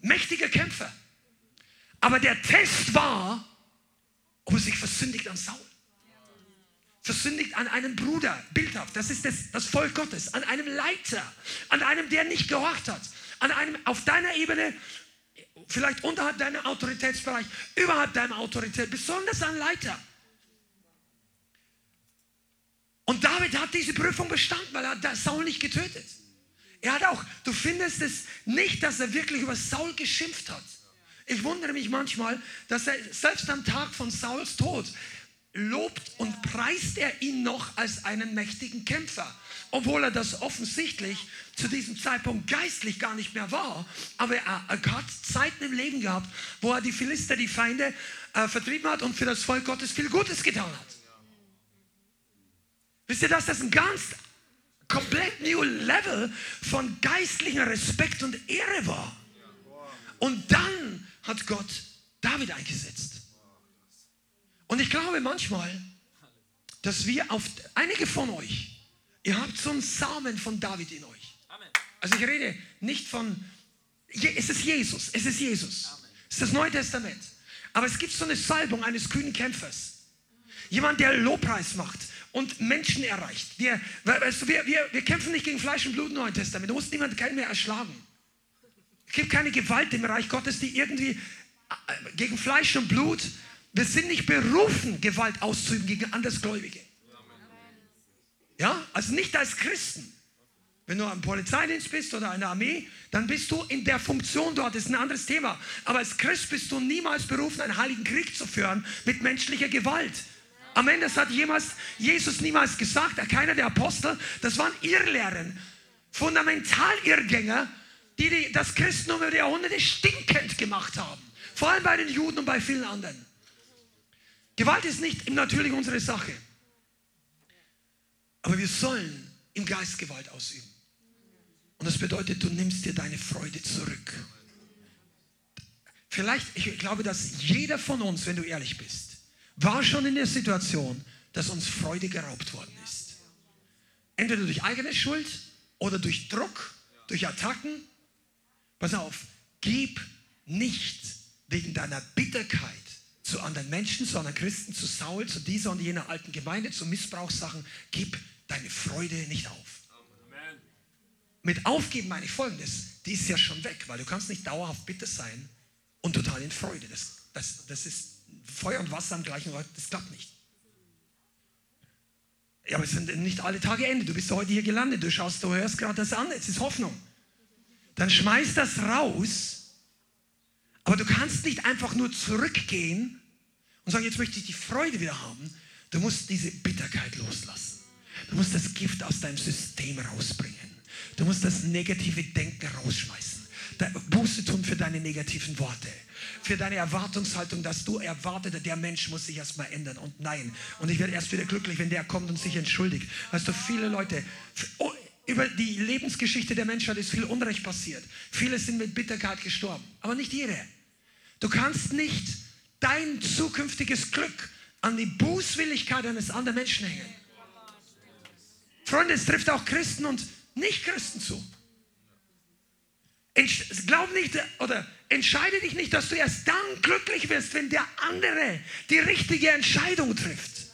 mächtiger Kämpfer. Aber der Test war, ob er sich versündigt an Saul. Versündigt an einem Bruder, bildhaft, das ist das, das Volk Gottes, an einem Leiter, an einem, der nicht gehorcht hat, an einem auf deiner Ebene, vielleicht unterhalb deiner Autoritätsbereich, überhalb deiner Autorität, besonders ein Leiter. Und David hat diese Prüfung bestanden, weil er Saul nicht getötet. Er hat auch, du findest es nicht, dass er wirklich über Saul geschimpft hat. Ich wundere mich manchmal, dass er selbst am Tag von Sauls Tod lobt und preist er ihn noch als einen mächtigen Kämpfer. Obwohl er das offensichtlich zu diesem Zeitpunkt geistlich gar nicht mehr war. Aber er, hat Zeiten im Leben gehabt, wo er die Philister, die Feinde, äh, vertrieben hat und für das Volk Gottes viel Gutes getan hat. Wisst ihr, dass das ein ganz komplett new Level von geistlichen Respekt und Ehre war? Und dann hat Gott David eingesetzt. Und ich glaube manchmal, dass wir auf, einige von euch, ihr habt so einen Samen von David in euch. Also ich rede nicht von, es ist Jesus, es ist Jesus. Es ist das Neue Testament. Aber es gibt so eine Salbung eines kühnen Kämpfers. Jemand, der Lobpreis macht und Menschen erreicht. Wir, weißt du, wir, wir, wir kämpfen nicht gegen Fleisch und Blut im Neuen Testament. Du musst niemanden keinen mehr erschlagen. Es gibt keine Gewalt im Reich Gottes, die irgendwie äh, gegen Fleisch und Blut, wir sind nicht berufen, Gewalt auszuüben gegen Andersgläubige. Ja, also nicht als Christen. Wenn du am Polizeidienst bist oder in der Armee, dann bist du in der Funktion dort, das ist ein anderes Thema. Aber als Christ bist du niemals berufen, einen heiligen Krieg zu führen mit menschlicher Gewalt. Am Ende hat jemals, Jesus niemals gesagt, keiner der Apostel, das waren Irrlehren, Fundamentalirrgänger, die, die das Christentum über die Jahrhunderte stinkend gemacht haben. Vor allem bei den Juden und bei vielen anderen. Gewalt ist nicht im Natürlichen unsere Sache. Aber wir sollen im Geist Gewalt ausüben. Und das bedeutet, du nimmst dir deine Freude zurück. Vielleicht, ich glaube, dass jeder von uns, wenn du ehrlich bist, war schon in der Situation, dass uns Freude geraubt worden ist. Entweder durch eigene Schuld oder durch Druck, durch Attacken. Pass auf, gib nicht wegen deiner Bitterkeit zu anderen Menschen, zu anderen Christen, zu Saul, zu dieser und jener alten Gemeinde, zu Missbrauchssachen, gib deine Freude nicht auf. Amen. Mit aufgeben meine ich folgendes, die ist ja schon weg, weil du kannst nicht dauerhaft bitter sein und total in Freude. Das, das, das ist Feuer und Wasser am gleichen Ort, das klappt nicht. Ja, aber es sind nicht alle Tage Ende. Du bist heute hier gelandet, du schaust, du hörst gerade das an, es ist Hoffnung. Dann schmeiß das raus, aber du kannst nicht einfach nur zurückgehen und sagen, jetzt möchte ich die Freude wieder haben. Du musst diese Bitterkeit loslassen. Du musst das Gift aus deinem System rausbringen. Du musst das negative Denken rausschmeißen. Buße tun für deine negativen Worte für deine Erwartungshaltung, dass du erwartest, der Mensch muss sich erstmal ändern. Und nein. Und ich werde erst wieder glücklich, wenn der kommt und sich entschuldigt. Weißt du, viele Leute, oh, über die Lebensgeschichte der Menschheit ist viel Unrecht passiert. Viele sind mit Bitterkeit gestorben, aber nicht jede. Du kannst nicht dein zukünftiges Glück an die Bußwilligkeit eines anderen Menschen hängen. Freunde, es trifft auch Christen und Nicht-Christen zu. Glaub nicht oder entscheide dich nicht, dass du erst dann glücklich wirst, wenn der andere die richtige Entscheidung trifft.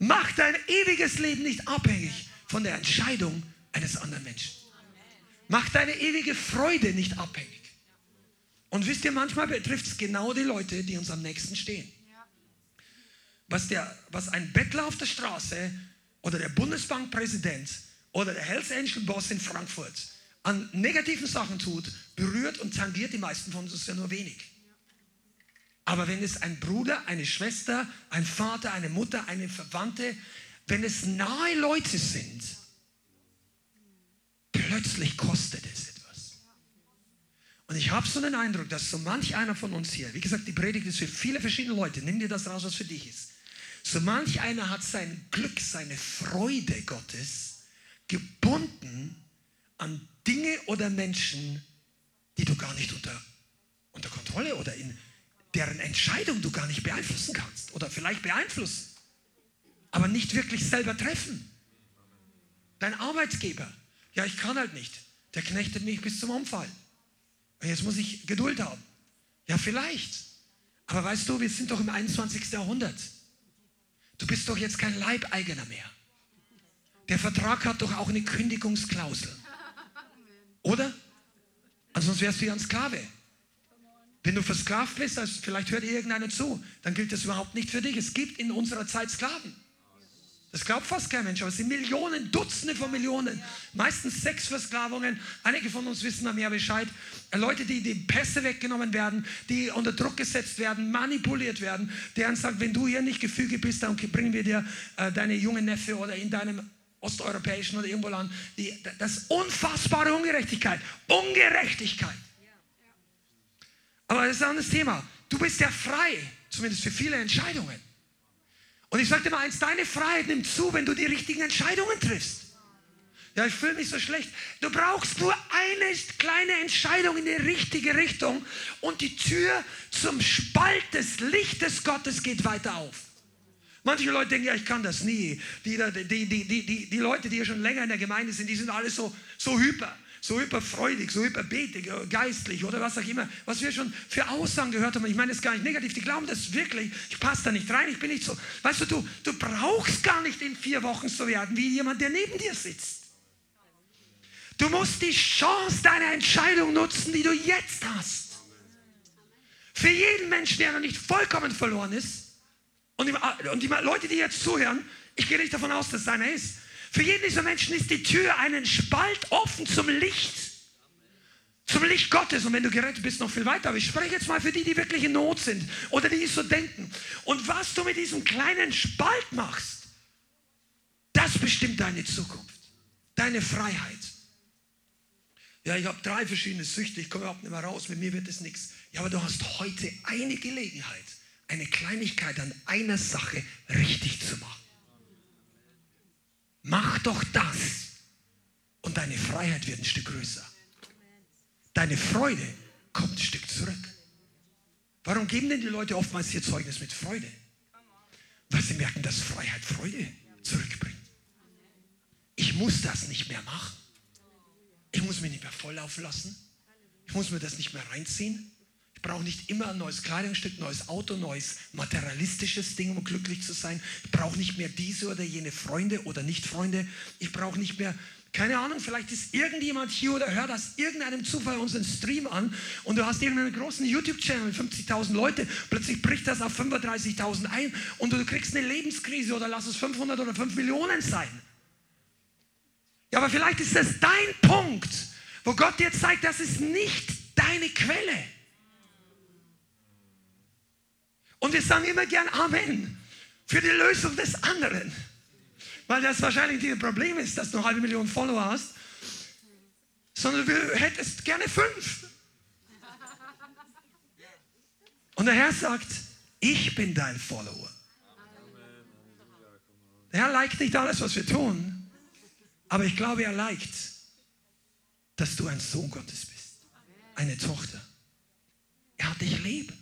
Mach dein ewiges Leben nicht abhängig von der Entscheidung eines anderen Menschen. Mach deine ewige Freude nicht abhängig. Und wisst ihr, manchmal betrifft es genau die Leute, die uns am nächsten stehen. Was, der, was ein Bettler auf der Straße oder der Bundesbankpräsident oder der Hells Angel Boss in Frankfurt an negativen Sachen tut, berührt und tangiert die meisten von uns ja nur wenig. Aber wenn es ein Bruder, eine Schwester, ein Vater, eine Mutter, eine Verwandte, wenn es nahe Leute sind, plötzlich kostet es etwas. Und ich habe so den Eindruck, dass so manch einer von uns hier, wie gesagt, die Predigt ist für viele verschiedene Leute, nimm dir das raus, was für dich ist. So manch einer hat sein Glück, seine Freude Gottes gebunden an Dinge oder Menschen, die du gar nicht unter, unter Kontrolle oder in deren Entscheidung du gar nicht beeinflussen kannst oder vielleicht beeinflussen, aber nicht wirklich selber treffen. Dein Arbeitsgeber, ja, ich kann halt nicht. Der knechtet mich bis zum Umfallen. Und jetzt muss ich Geduld haben. Ja, vielleicht. Aber weißt du, wir sind doch im 21. Jahrhundert. Du bist doch jetzt kein Leibeigener mehr. Der Vertrag hat doch auch eine Kündigungsklausel. Oder? Ansonsten wärst du ja ein Sklave. Wenn du versklavt bist, also vielleicht hört irgendeiner zu, dann gilt das überhaupt nicht für dich. Es gibt in unserer Zeit Sklaven. Das glaubt fast kein Mensch, aber es sind Millionen, Dutzende von Millionen. Meistens Sexversklavungen. Einige von uns wissen da mehr Bescheid. Äh, Leute, die die Pässe weggenommen werden, die unter Druck gesetzt werden, manipuliert werden, deren sagt, wenn du hier nicht gefüge bist, dann bringen wir dir äh, deine junge Neffe oder in deinem osteuropäischen oder irgendwo Land. Die, das ist unfassbare Ungerechtigkeit. Ungerechtigkeit. Aber das ist ein anderes Thema. Du bist ja frei, zumindest für viele Entscheidungen. Und ich dir mal eins, deine Freiheit nimmt zu, wenn du die richtigen Entscheidungen triffst. Ja, ich fühle mich so schlecht. Du brauchst nur eine kleine Entscheidung in die richtige Richtung und die Tür zum Spalt des Lichtes Gottes geht weiter auf. Manche Leute denken, ja, ich kann das nie. Die, die, die, die, die Leute, die ja schon länger in der Gemeinde sind, die sind alle so, so hyper so hyperfreudig, so hyperbetig, äh, geistlich oder was auch immer, was wir schon für Aussagen gehört haben. Ich meine, das gar nicht negativ. Die glauben das wirklich. Ich passe da nicht rein. Ich bin nicht so. Weißt du, du, du brauchst gar nicht in vier Wochen so werden wie jemand, der neben dir sitzt. Du musst die Chance deiner Entscheidung nutzen, die du jetzt hast. Für jeden Menschen, der noch nicht vollkommen verloren ist, und die, und die Leute, die jetzt zuhören, ich gehe nicht davon aus, dass es einer ist, für jeden dieser Menschen ist die Tür einen Spalt offen zum Licht. Zum Licht Gottes. Und wenn du gerettet bist, noch viel weiter. Aber ich spreche jetzt mal für die, die wirklich in Not sind oder die so denken. Und was du mit diesem kleinen Spalt machst, das bestimmt deine Zukunft, deine Freiheit. Ja, ich habe drei verschiedene Süchte, ich komme überhaupt nicht mehr raus, mit mir wird es nichts. Ja, aber du hast heute eine Gelegenheit, eine Kleinigkeit an einer Sache richtig zu machen. Mach doch das und deine Freiheit wird ein Stück größer. Deine Freude kommt ein Stück zurück. Warum geben denn die Leute oftmals hier Zeugnis mit Freude? Weil sie merken, dass Freiheit Freude zurückbringt. Ich muss das nicht mehr machen. Ich muss mich nicht mehr volllaufen lassen. Ich muss mir das nicht mehr reinziehen. Ich brauche nicht immer ein neues Kleidungsstück, neues Auto, neues materialistisches Ding, um glücklich zu sein. Ich brauche nicht mehr diese oder jene Freunde oder Nicht-Freunde. Ich brauche nicht mehr, keine Ahnung, vielleicht ist irgendjemand hier oder hört aus irgendeinem Zufall unseren Stream an und du hast irgendeinen großen YouTube-Channel mit 50.000 Leute, plötzlich bricht das auf 35.000 ein und du kriegst eine Lebenskrise oder lass es 500 oder 5 Millionen sein. Ja, aber vielleicht ist das dein Punkt, wo Gott dir zeigt, das ist nicht deine Quelle. Und wir sagen immer gern Amen für die Lösung des anderen. Weil das wahrscheinlich das Problem ist, dass du eine halbe Million Follower hast, sondern du hättest gerne fünf. Und der Herr sagt, ich bin dein Follower. Der Herr liked nicht alles, was wir tun, aber ich glaube, er liked, dass du ein Sohn Gottes bist, eine Tochter. Er hat dich lieb.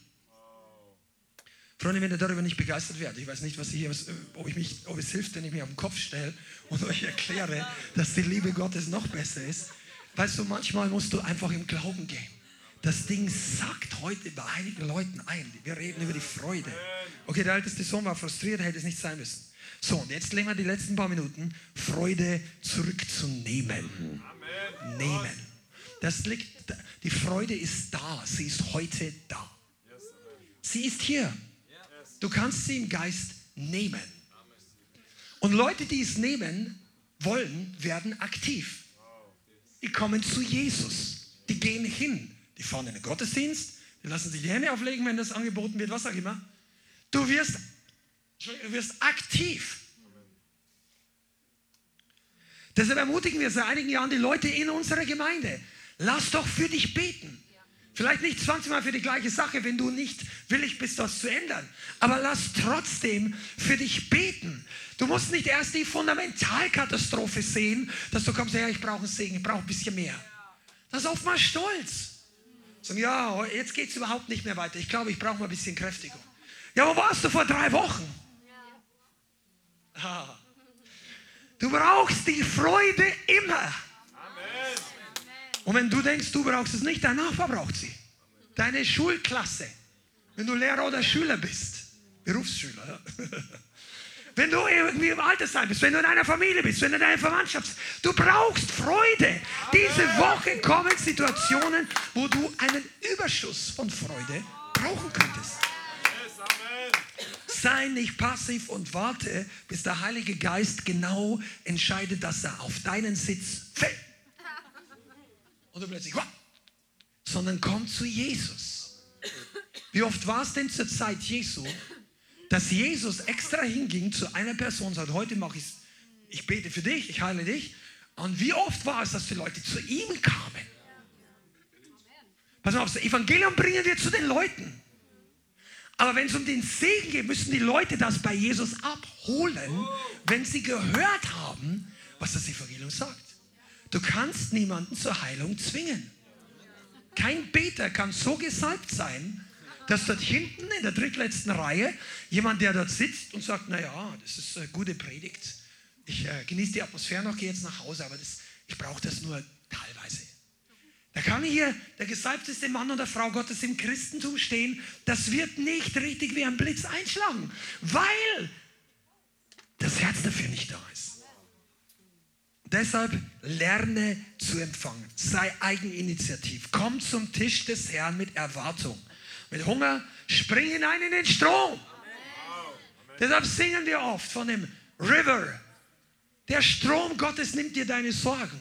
Freunde, wenn ihr darüber nicht begeistert werdet, ich weiß nicht, was hier, ob, ich mich, ob es hilft, wenn ich mich auf den Kopf stelle und euch erkläre, dass die Liebe Gottes noch besser ist. Weißt du, manchmal musst du einfach im Glauben gehen. Das Ding sagt heute bei einigen Leuten ein. Wir reden über die Freude. Okay, der älteste Sohn war frustriert, hätte es nicht sein müssen. So, und jetzt legen wir die letzten paar Minuten, Freude zurückzunehmen. Amen. Nehmen. Das liegt, die Freude ist da. Sie ist heute da. Sie ist hier. Du kannst sie im Geist nehmen. Und Leute, die es nehmen wollen, werden aktiv. Die kommen zu Jesus. Die gehen hin. Die fahren in den Gottesdienst. Die lassen sich die Hände auflegen, wenn das angeboten wird, was auch immer. Du wirst, du wirst aktiv. Deshalb ermutigen wir seit einigen Jahren die Leute in unserer Gemeinde. Lass doch für dich beten. Vielleicht nicht 20 Mal für die gleiche Sache, wenn du nicht willig bist, das zu ändern. Aber lass trotzdem für dich beten. Du musst nicht erst die Fundamentalkatastrophe sehen, dass du kommst, ja, ich brauche einen Segen, ich brauche ein bisschen mehr. Das ist oftmals Stolz. Sagen, ja, jetzt geht es überhaupt nicht mehr weiter. Ich glaube, ich brauche mal ein bisschen Kräftigung. Ja, wo warst du vor drei Wochen? Ah. Du brauchst die Freude immer. Und wenn du denkst, du brauchst es nicht, dein Nachbar braucht sie. Deine Schulklasse. Wenn du Lehrer oder Schüler bist. Berufsschüler. Ja. Wenn du irgendwie im Altersheim bist, wenn du in einer Familie bist, wenn du in einer Verwandtschaft bist. Du brauchst Freude. Diese Woche kommen Situationen, wo du einen Überschuss von Freude brauchen könntest. Sei nicht passiv und warte, bis der Heilige Geist genau entscheidet, dass er auf deinen Sitz fällt. Und du plötzlich, sondern komm zu Jesus. Wie oft war es denn zur Zeit Jesu, dass Jesus extra hinging zu einer Person und sagt, heute mache ich ich bete für dich, ich heile dich. Und wie oft war es, dass die Leute zu ihm kamen? Pass auf, das Evangelium bringen wir zu den Leuten. Aber wenn es um den Segen geht, müssen die Leute das bei Jesus abholen, wenn sie gehört haben, was das Evangelium sagt. Du kannst niemanden zur Heilung zwingen. Kein Beter kann so gesalbt sein, dass dort hinten in der drittletzten Reihe jemand, der dort sitzt und sagt, naja, das ist eine gute Predigt. Ich äh, genieße die Atmosphäre noch, gehe jetzt nach Hause, aber das, ich brauche das nur teilweise. Da kann hier der gesalbteste Mann oder Frau Gottes im Christentum stehen. Das wird nicht richtig wie ein Blitz einschlagen, weil das Herz dafür nicht da ist. Deshalb lerne zu empfangen. Sei eigeninitiativ. Komm zum Tisch des Herrn mit Erwartung. Mit Hunger spring hinein in den Strom. Deshalb singen wir oft von dem River. Der Strom Gottes nimmt dir deine Sorgen.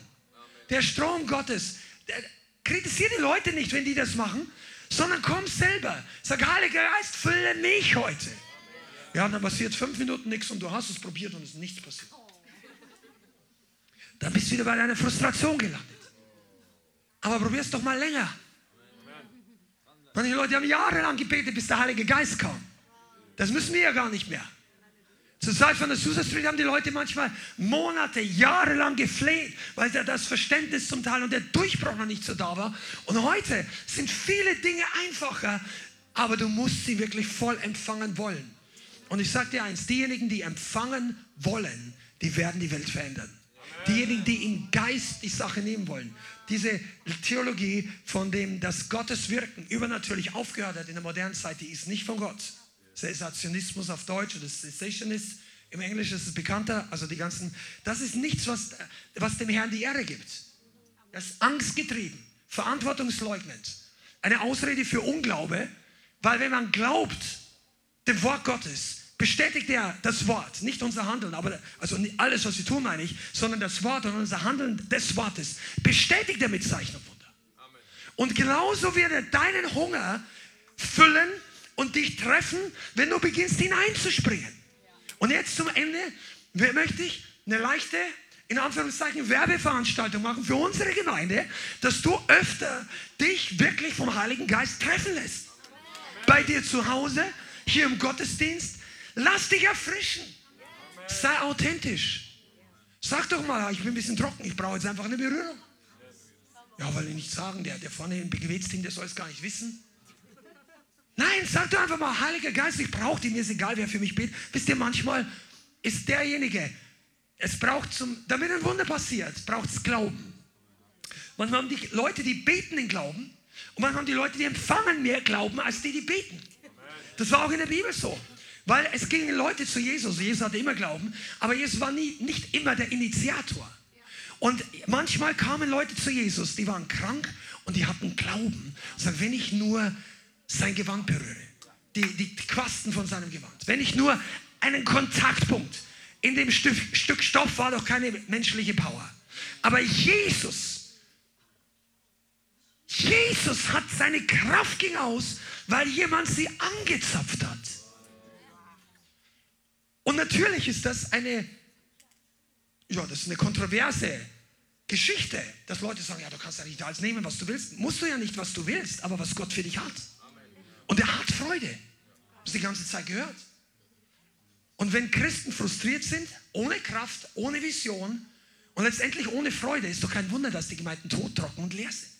Der Strom Gottes, der, Kritisiere die Leute nicht, wenn die das machen, sondern komm selber. Sag, Heiliger Geist, fülle mich heute. Ja, dann passiert fünf Minuten nichts und du hast es probiert und es ist nichts passiert. Dann bist du wieder bei deiner Frustration gelandet. Aber probier es doch mal länger. Manche Leute haben jahrelang gebetet, bis der Heilige Geist kam. Das müssen wir ja gar nicht mehr. Zur Zeit von der Susa Street haben die Leute manchmal Monate, Jahre lang gefleht, weil das Verständnis zum Teil und der Durchbruch noch nicht so da war. Und heute sind viele Dinge einfacher, aber du musst sie wirklich voll empfangen wollen. Und ich sage dir eins, diejenigen, die empfangen wollen, die werden die Welt verändern. Diejenigen, die im Geist die Sache nehmen wollen. Diese Theologie, von dem das Gottes Wirken übernatürlich aufgehört hat in der modernen Zeit, die ist nicht von Gott. Sensationismus auf Deutsch oder Sensationist. Im Englischen ist es bekannter. Also die ganzen, das ist nichts, was, was dem Herrn die Ehre gibt. Das ist angstgetrieben, verantwortungsleugnet. Eine Ausrede für Unglaube, weil wenn man glaubt dem Wort Gottes, bestätigt er das Wort, nicht unser Handeln, aber also nicht alles, was wir tun, meine ich, sondern das Wort und unser Handeln des Wortes bestätigt er mit Zeichen und Wunder. Und genauso wird er deinen Hunger füllen und dich treffen, wenn du beginnst hineinzuspringen. Und jetzt zum Ende möchte ich eine leichte, in Anführungszeichen, Werbeveranstaltung machen für unsere Gemeinde, dass du öfter dich wirklich vom Heiligen Geist treffen lässt. Bei dir zu Hause, hier im Gottesdienst, lass dich erfrischen. Sei authentisch. Sag doch mal, ich bin ein bisschen trocken, ich brauche jetzt einfach eine Berührung. Ja, weil ich nicht sagen, der, der vorne im Gebetsteam, der soll es gar nicht wissen. Nein, sag doch einfach mal, Heiliger Geist, ich brauche dich, mir ist egal, wer für mich betet. Wisst ihr, manchmal ist derjenige, es braucht zum, damit ein Wunder passiert, braucht es Glauben. Manchmal haben die Leute, die beten, den Glauben. Und manchmal haben die Leute, die empfangen, mehr Glauben, als die, die beten. Das war auch in der Bibel so. Weil es gingen Leute zu Jesus. Jesus hatte immer Glauben, aber Jesus war nie, nicht immer der Initiator. Und manchmal kamen Leute zu Jesus, die waren krank und die hatten Glauben. Sagen, wenn ich nur sein Gewand berühre, die, die Quasten von seinem Gewand, wenn ich nur einen Kontaktpunkt in dem Stück, Stück Stoff war doch keine menschliche Power. Aber Jesus, Jesus hat seine Kraft ging aus, weil jemand sie angezapft hat. Und natürlich ist das eine, ja, das ist eine kontroverse Geschichte, dass Leute sagen, ja, du kannst ja nicht alles nehmen, was du willst. Musst du ja nicht, was du willst, aber was Gott für dich hat. Und er hat Freude. Das die ganze Zeit gehört. Und wenn Christen frustriert sind, ohne Kraft, ohne Vision und letztendlich ohne Freude, ist doch kein Wunder, dass die Gemeinden tot, trocken und leer sind.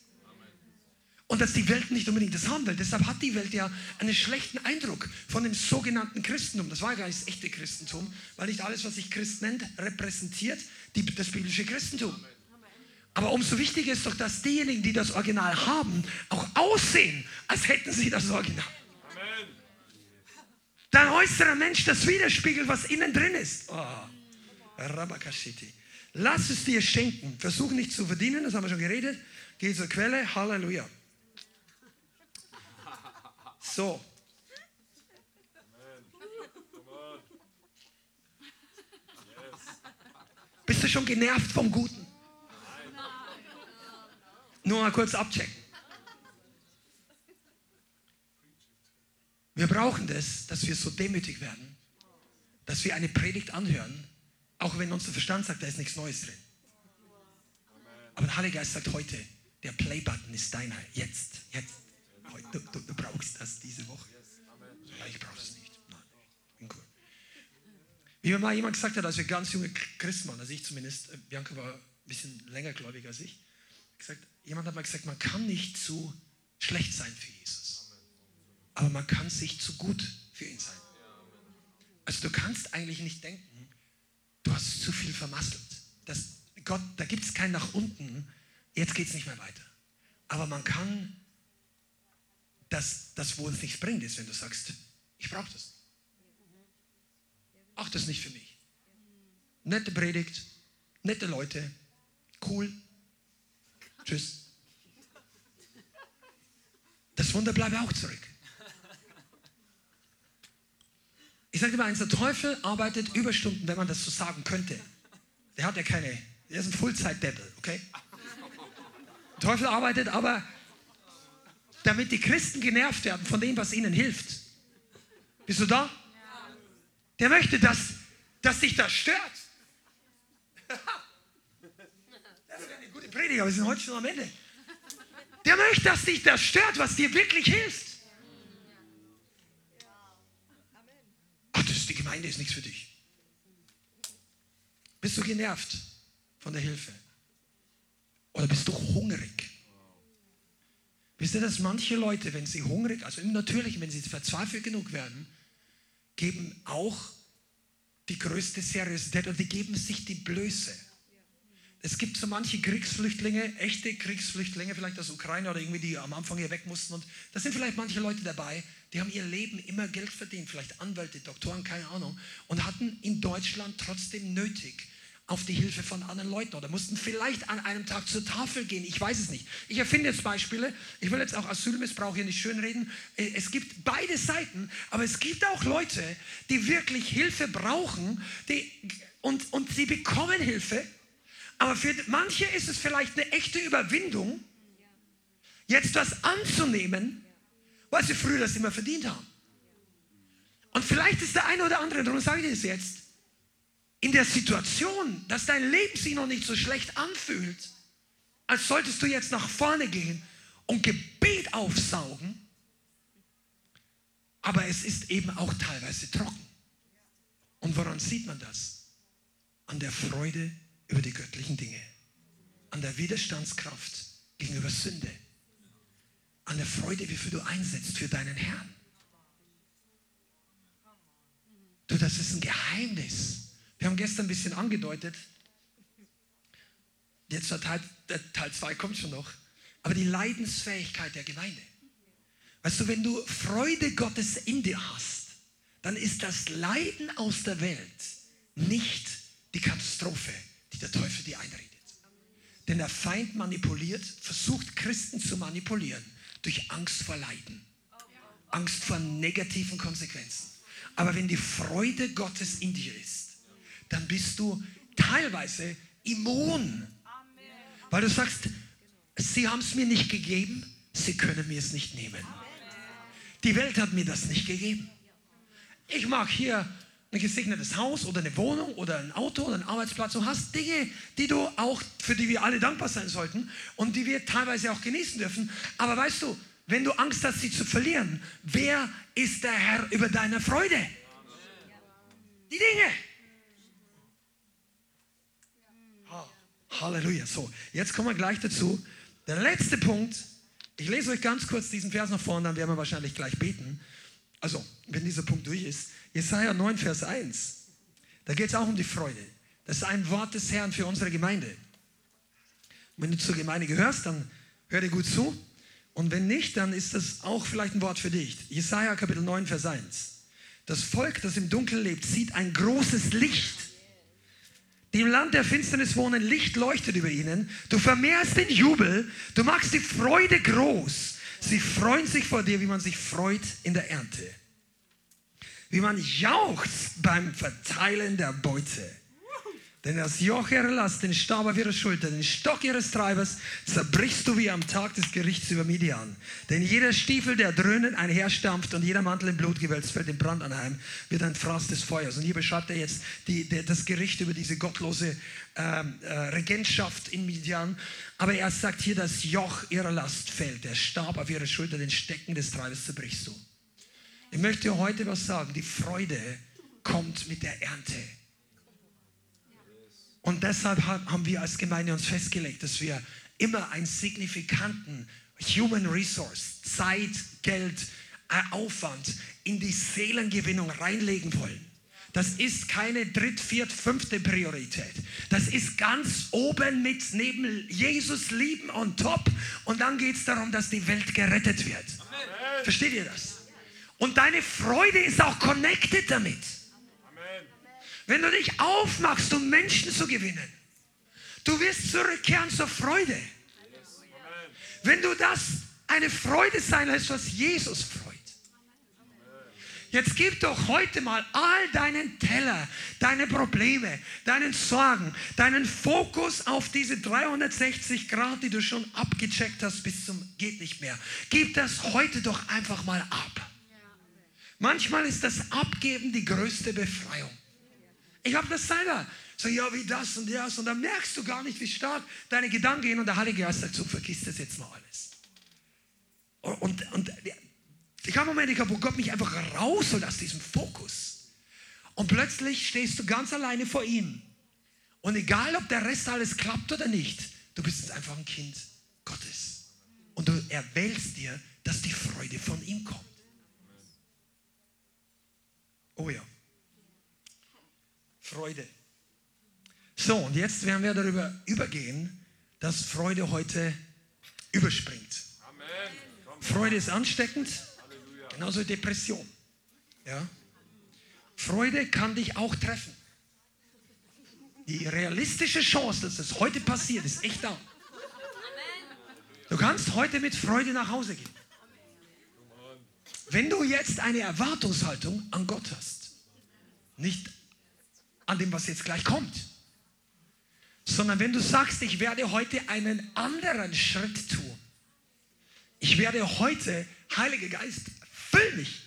Und dass die Welt nicht unbedingt das haben will. Deshalb hat die Welt ja einen schlechten Eindruck von dem sogenannten Christentum. Das war ja gar nicht das echte Christentum, weil nicht alles, was sich Christ nennt, repräsentiert die, das biblische Christentum. Aber umso wichtiger ist doch, dass diejenigen, die das Original haben, auch aussehen, als hätten sie das Original. Dein äußerer Mensch das widerspiegelt, was innen drin ist. Oh. Lass es dir schenken. Versuch nicht zu verdienen, das haben wir schon geredet. Geh zur Quelle. Halleluja. So. Bist du schon genervt vom Guten? Nur mal kurz abchecken. Wir brauchen das, dass wir so demütig werden, dass wir eine Predigt anhören, auch wenn unser Verstand sagt, da ist nichts Neues drin. Aber der Heilige Geist sagt heute, der Play-Button ist deiner. Jetzt, jetzt. Du, du, du, brauchst das diese Woche. Ja, ich brauche es nicht. Nein, bin cool. Wie mir mal jemand gesagt hat, als wir ganz junge Christen waren, also ich zumindest, äh, Bianca war ein bisschen länger gläubig als ich, gesagt, jemand hat mal gesagt, man kann nicht zu schlecht sein für Jesus. Aber man kann sich zu gut für ihn sein. Also du kannst eigentlich nicht denken, du hast zu viel vermasselt. Das, Gott, da gibt es kein nach unten, jetzt geht es nicht mehr weiter. Aber man kann dass das, wo es nichts bringt, ist, wenn du sagst, ich brauche das. Ach, das nicht für mich. Nette Predigt, nette Leute, cool. Tschüss. Das Wunder bleibt auch zurück. Ich sage mal eins, der Teufel arbeitet Überstunden, wenn man das so sagen könnte. Der hat ja keine, der ist ein Fullzeit-Devil, okay? Der Teufel arbeitet aber damit die Christen genervt werden von dem, was ihnen hilft. Bist du da? Der möchte, dass, dass dich das stört. Das wäre eine gute Predigt, aber wir sind heute schon am Ende. Der möchte, dass dich das stört, was dir wirklich hilft. Ach, das die Gemeinde ist nichts für dich. Bist du genervt von der Hilfe? Oder bist du hungrig? Wisst ihr, dass manche Leute, wenn sie hungrig, also natürlich, wenn sie verzweifelt genug werden, geben auch die größte Seriosität und die geben sich die Blöße. Es gibt so manche Kriegsflüchtlinge, echte Kriegsflüchtlinge, vielleicht aus Ukraine oder irgendwie, die am Anfang hier weg mussten. Und da sind vielleicht manche Leute dabei, die haben ihr Leben immer Geld verdient, vielleicht Anwälte, Doktoren, keine Ahnung, und hatten in Deutschland trotzdem nötig, auf die Hilfe von anderen Leuten oder mussten vielleicht an einem Tag zur Tafel gehen. Ich weiß es nicht. Ich erfinde jetzt Beispiele. Ich will jetzt auch Asylmissbrauch hier nicht schönreden. Äh, es gibt beide Seiten, aber es gibt auch Leute, die wirklich Hilfe brauchen die, und, und sie bekommen Hilfe. Aber für manche ist es vielleicht eine echte Überwindung, jetzt was anzunehmen, weil sie früher das immer verdient haben. Und vielleicht ist der eine oder andere, darum sage ich das jetzt, in der Situation, dass dein Leben sich noch nicht so schlecht anfühlt, als solltest du jetzt nach vorne gehen und Gebet aufsaugen, aber es ist eben auch teilweise trocken. Und woran sieht man das? An der Freude über die göttlichen Dinge, an der Widerstandskraft gegenüber Sünde, an der Freude, wie du einsetzt für deinen Herrn. Du, das ist ein Geheimnis. Wir haben gestern ein bisschen angedeutet, jetzt der Teil 2 kommt schon noch, aber die Leidensfähigkeit der Gemeinde. Weißt du, wenn du Freude Gottes in dir hast, dann ist das Leiden aus der Welt nicht die Katastrophe, die der Teufel dir einredet. Denn der Feind manipuliert, versucht Christen zu manipulieren durch Angst vor Leiden, Angst vor negativen Konsequenzen. Aber wenn die Freude Gottes in dir ist, dann bist du teilweise immun. Weil du sagst, sie haben es mir nicht gegeben, sie können mir es nicht nehmen. Die Welt hat mir das nicht gegeben. Ich mag hier ein gesegnetes Haus oder eine Wohnung oder ein Auto oder einen Arbeitsplatz. Du hast Dinge, die du auch, für die wir alle dankbar sein sollten und die wir teilweise auch genießen dürfen. Aber weißt du, wenn du Angst hast, sie zu verlieren, wer ist der Herr über deine Freude? Die Dinge. Halleluja. So, jetzt kommen wir gleich dazu. Der letzte Punkt Ich lese euch ganz kurz diesen Vers nach vorne, dann werden wir wahrscheinlich gleich beten. Also, wenn dieser Punkt durch ist. Jesaja 9, Vers 1. Da geht es auch um die Freude. Das ist ein Wort des Herrn für unsere Gemeinde. Wenn du zur Gemeinde gehörst, dann hör dir gut zu. Und wenn nicht, dann ist das auch vielleicht ein Wort für dich. Jesaja Kapitel 9, Vers 1. Das Volk, das im Dunkeln lebt, sieht ein großes Licht. Die im Land der Finsternis wohnen, Licht leuchtet über ihnen. Du vermehrst den Jubel, du machst die Freude groß. Sie freuen sich vor dir, wie man sich freut in der Ernte. Wie man jauchzt beim Verteilen der Beute. Denn das Joch ihrer Last, den Stab auf ihrer Schulter, den Stock ihres Treibers zerbrichst du wie am Tag des Gerichts über Midian. Denn jeder Stiefel, der dröhnend einherstampft und jeder Mantel im Blut gewälzt, fällt im Brand anheim, wird ein Fraß des Feuers. Und hier beschreibt er jetzt die, die, das Gericht über diese gottlose ähm, äh, Regentschaft in Midian. Aber er sagt hier, das Joch ihrer Last fällt, der Stab auf ihrer Schulter, den Stecken des Treibers zerbrichst du. Ich möchte heute was sagen. Die Freude kommt mit der Ernte. Und deshalb haben wir als Gemeinde uns festgelegt, dass wir immer einen signifikanten Human Resource, Zeit, Geld, Aufwand in die Seelengewinnung reinlegen wollen. Das ist keine dritt, viert, fünfte Priorität. Das ist ganz oben mit neben Jesus lieben on top. Und dann geht es darum, dass die Welt gerettet wird. Amen. Versteht ihr das? Und deine Freude ist auch connected damit. Wenn du dich aufmachst, um Menschen zu gewinnen, du wirst zurückkehren zur Freude. Wenn du das eine Freude sein lässt, was Jesus freut. Jetzt gib doch heute mal all deinen Teller, deine Probleme, deinen Sorgen, deinen Fokus auf diese 360 Grad, die du schon abgecheckt hast bis zum geht nicht mehr. Gib das heute doch einfach mal ab. Manchmal ist das Abgeben die größte Befreiung. Ich habe das selber. So, ja, wie das und das. Und dann merkst du gar nicht, wie stark deine Gedanken gehen. Und der Heilige Geist sagt so, vergiss das jetzt mal alles. Und, und ich habe Momente gehabt, wo Gott mich einfach rausholt aus diesem Fokus. Und plötzlich stehst du ganz alleine vor ihm. Und egal, ob der Rest alles klappt oder nicht, du bist jetzt einfach ein Kind Gottes. Und du erwählst dir, dass die Freude von ihm kommt. Oh ja. Freude. So, und jetzt werden wir darüber übergehen, dass Freude heute überspringt. Amen. Freude ist ansteckend, Halleluja. genauso Depression. Ja? Freude kann dich auch treffen. Die realistische Chance, dass das heute passiert, ist echt da. Du kannst heute mit Freude nach Hause gehen. Wenn du jetzt eine Erwartungshaltung an Gott hast, nicht an dem, was jetzt gleich kommt. Sondern wenn du sagst, ich werde heute einen anderen Schritt tun. Ich werde heute, Heiliger Geist, füll mich.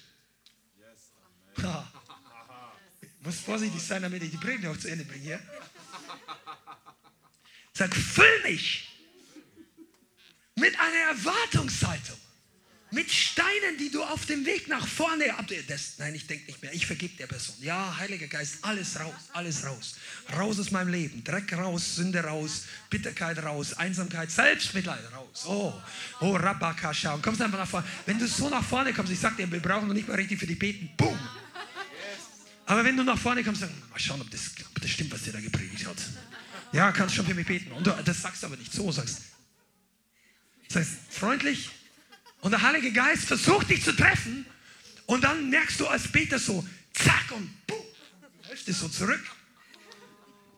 Ich muss vorsichtig sein, damit ich die Predigt noch zu Ende bringe. Sag, füll mich mit einer Erwartungshaltung mit Steinen, die du auf dem Weg nach vorne abdeckst. Nein, ich denke nicht mehr. Ich vergib der Person. Ja, Heiliger Geist, alles raus, alles raus. Raus aus meinem Leben. Dreck raus, Sünde raus, Bitterkeit raus, Einsamkeit, Selbstmitleid raus. Oh, oh, Rabakascha. Und kommst einfach nach vorne. Wenn du so nach vorne kommst, ich sag dir, wir brauchen noch nicht mal richtig für die beten. Boom. Aber wenn du nach vorne kommst, dann mal schauen, ob das, ob das stimmt, was der da gepredigt hat. Ja, kannst schon für mich beten. Und du, das sagst du aber nicht so, sagst. Sagst freundlich, und der Heilige Geist versucht dich zu treffen und dann merkst du als Peter so, zack und boom, hältst du so zurück.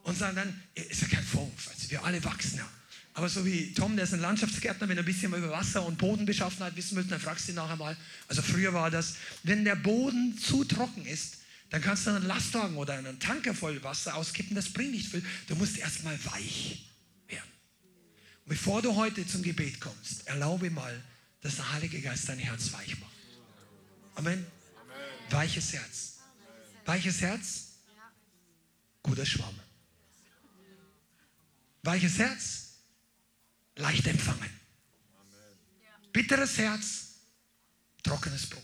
Und sagen dann, ist ja kein Vorwurf, also wir alle wachsen ja. Aber so wie Tom, der ist ein Landschaftsgärtner, wenn er ein bisschen über Wasser und Bodenbeschaffenheit wissen will, dann fragst du ihn nachher mal. Also früher war das, wenn der Boden zu trocken ist, dann kannst du einen Lastwagen oder einen Tanker voll Wasser auskippen, das bringt nicht viel. Du musst erstmal weich werden. Und bevor du heute zum Gebet kommst, erlaube mal, dass der Heilige Geist dein Herz weich macht. Amen. Weiches Herz. Weiches Herz, guter Schwamm. Weiches Herz, leicht empfangen. Bitteres Herz, trockenes Brot.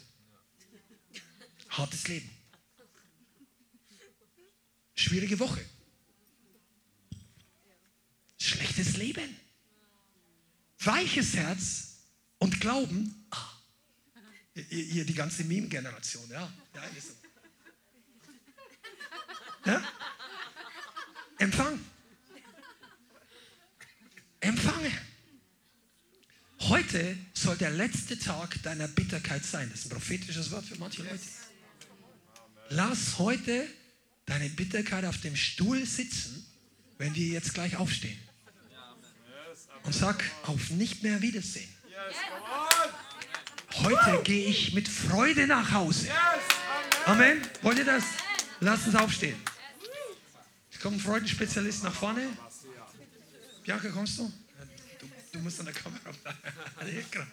Hartes Leben. Schwierige Woche. Schlechtes Leben. Weiches Herz, und glauben, ah, hier die ganze Meme-Generation, ja. ja, ja? Empfang. Empfange. Heute soll der letzte Tag deiner Bitterkeit sein. Das ist ein prophetisches Wort für manche Leute. Lass heute deine Bitterkeit auf dem Stuhl sitzen, wenn wir jetzt gleich aufstehen. Und sag auf nicht mehr Wiedersehen. Heute gehe ich mit Freude nach Hause. Amen. Wollt ihr das? Lass uns aufstehen. Es kommt ein Freudenspezialist nach vorne. Bianca, kommst du? Du, du musst an der Kamera bleiben.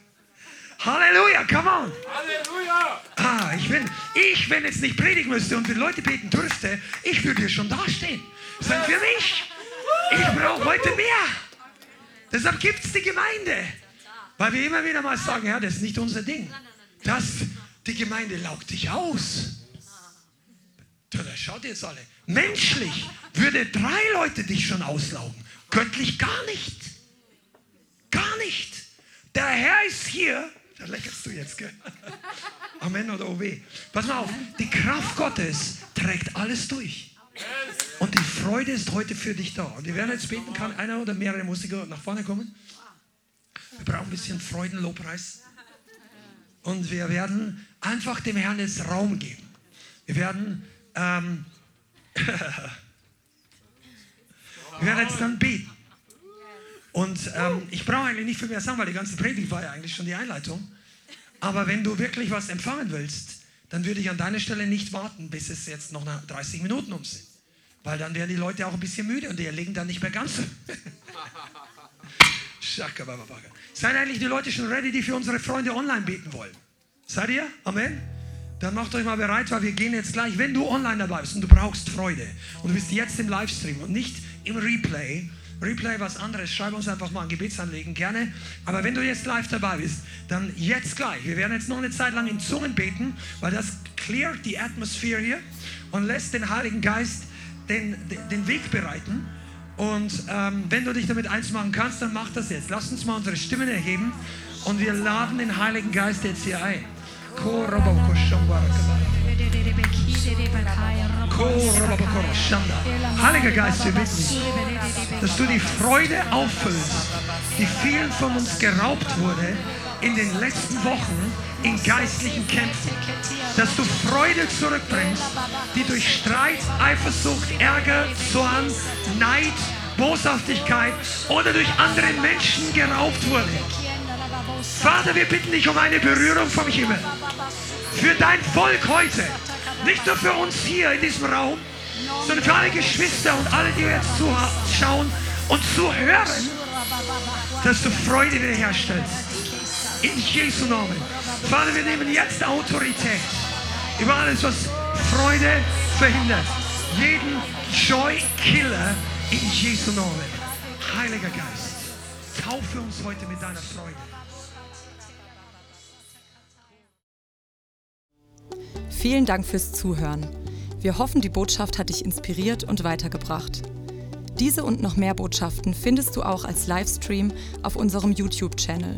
Halleluja, come on. Halleluja. Ah, ich, bin, ich, wenn jetzt nicht predigen müsste und die Leute beten dürfte, ich würde hier schon dastehen. Sagen für mich, ich brauche heute mehr. Deshalb gibt es die Gemeinde. Weil wir immer wieder mal sagen, ja, das ist nicht unser Ding. Das, die Gemeinde laugt dich aus. Schaut jetzt alle. Menschlich würde drei Leute dich schon auslaugen. Göttlich gar nicht. Gar nicht. Der Herr ist hier. Da lächelst du jetzt, gell? Amen oder OW. Pass mal auf. Die Kraft Gottes trägt alles durch. Und die Freude ist heute für dich da. Und wir werden jetzt beten, kann einer oder mehrere Musiker nach vorne kommen. Wir brauchen ein bisschen Freudenlobpreis. Und wir werden einfach dem Herrn jetzt Raum geben. Wir werden, ähm, wir werden jetzt dann beten. Und ähm, ich brauche eigentlich nicht viel mehr sagen, weil die ganze Predigt war ja eigentlich schon die Einleitung. Aber wenn du wirklich was empfangen willst, dann würde ich an deiner Stelle nicht warten, bis es jetzt noch 30 Minuten um sind. Weil dann werden die Leute auch ein bisschen müde und die erlegen dann nicht mehr ganz. Seid eigentlich die Leute schon ready, die für unsere Freunde online beten wollen? Seid ihr? Amen? Dann macht euch mal bereit, weil wir gehen jetzt gleich. Wenn du online dabei bist und du brauchst Freude und du bist jetzt im Livestream und nicht im Replay, Replay was anderes, schreib uns einfach mal ein Gebetsanliegen, gerne. Aber wenn du jetzt live dabei bist, dann jetzt gleich. Wir werden jetzt noch eine Zeit lang in Zungen beten, weil das cleart die Atmosphäre hier und lässt den Heiligen Geist den, den Weg bereiten. Und ähm, wenn du dich damit eins machen kannst, dann mach das jetzt. Lass uns mal unsere Stimmen erheben und wir laden den Heiligen Geist jetzt hier ein. Heiliger Geist, wir bitten dich, dass du die Freude auffüllst, die vielen von uns geraubt wurde in den letzten Wochen in geistlichen Kämpfen. Dass du Freude zurückbringst, die durch Streit, Eifersucht, Ärger, Zorn, Neid, Boshaftigkeit oder durch andere Menschen geraubt wurde. Vater, wir bitten dich um eine Berührung vom Himmel. Für dein Volk heute. Nicht nur für uns hier in diesem Raum, sondern für alle Geschwister und alle, die jetzt zuschauen und zuhören, dass du Freude wiederherstellst. In Jesu Namen. Vater, wir nehmen jetzt Autorität über alles, was Freude verhindert. Jeden Joy Killer in Jesu Namen. Heiliger Geist, taufe uns heute mit deiner Freude. Vielen Dank fürs Zuhören. Wir hoffen, die Botschaft hat dich inspiriert und weitergebracht. Diese und noch mehr Botschaften findest du auch als Livestream auf unserem YouTube-Channel,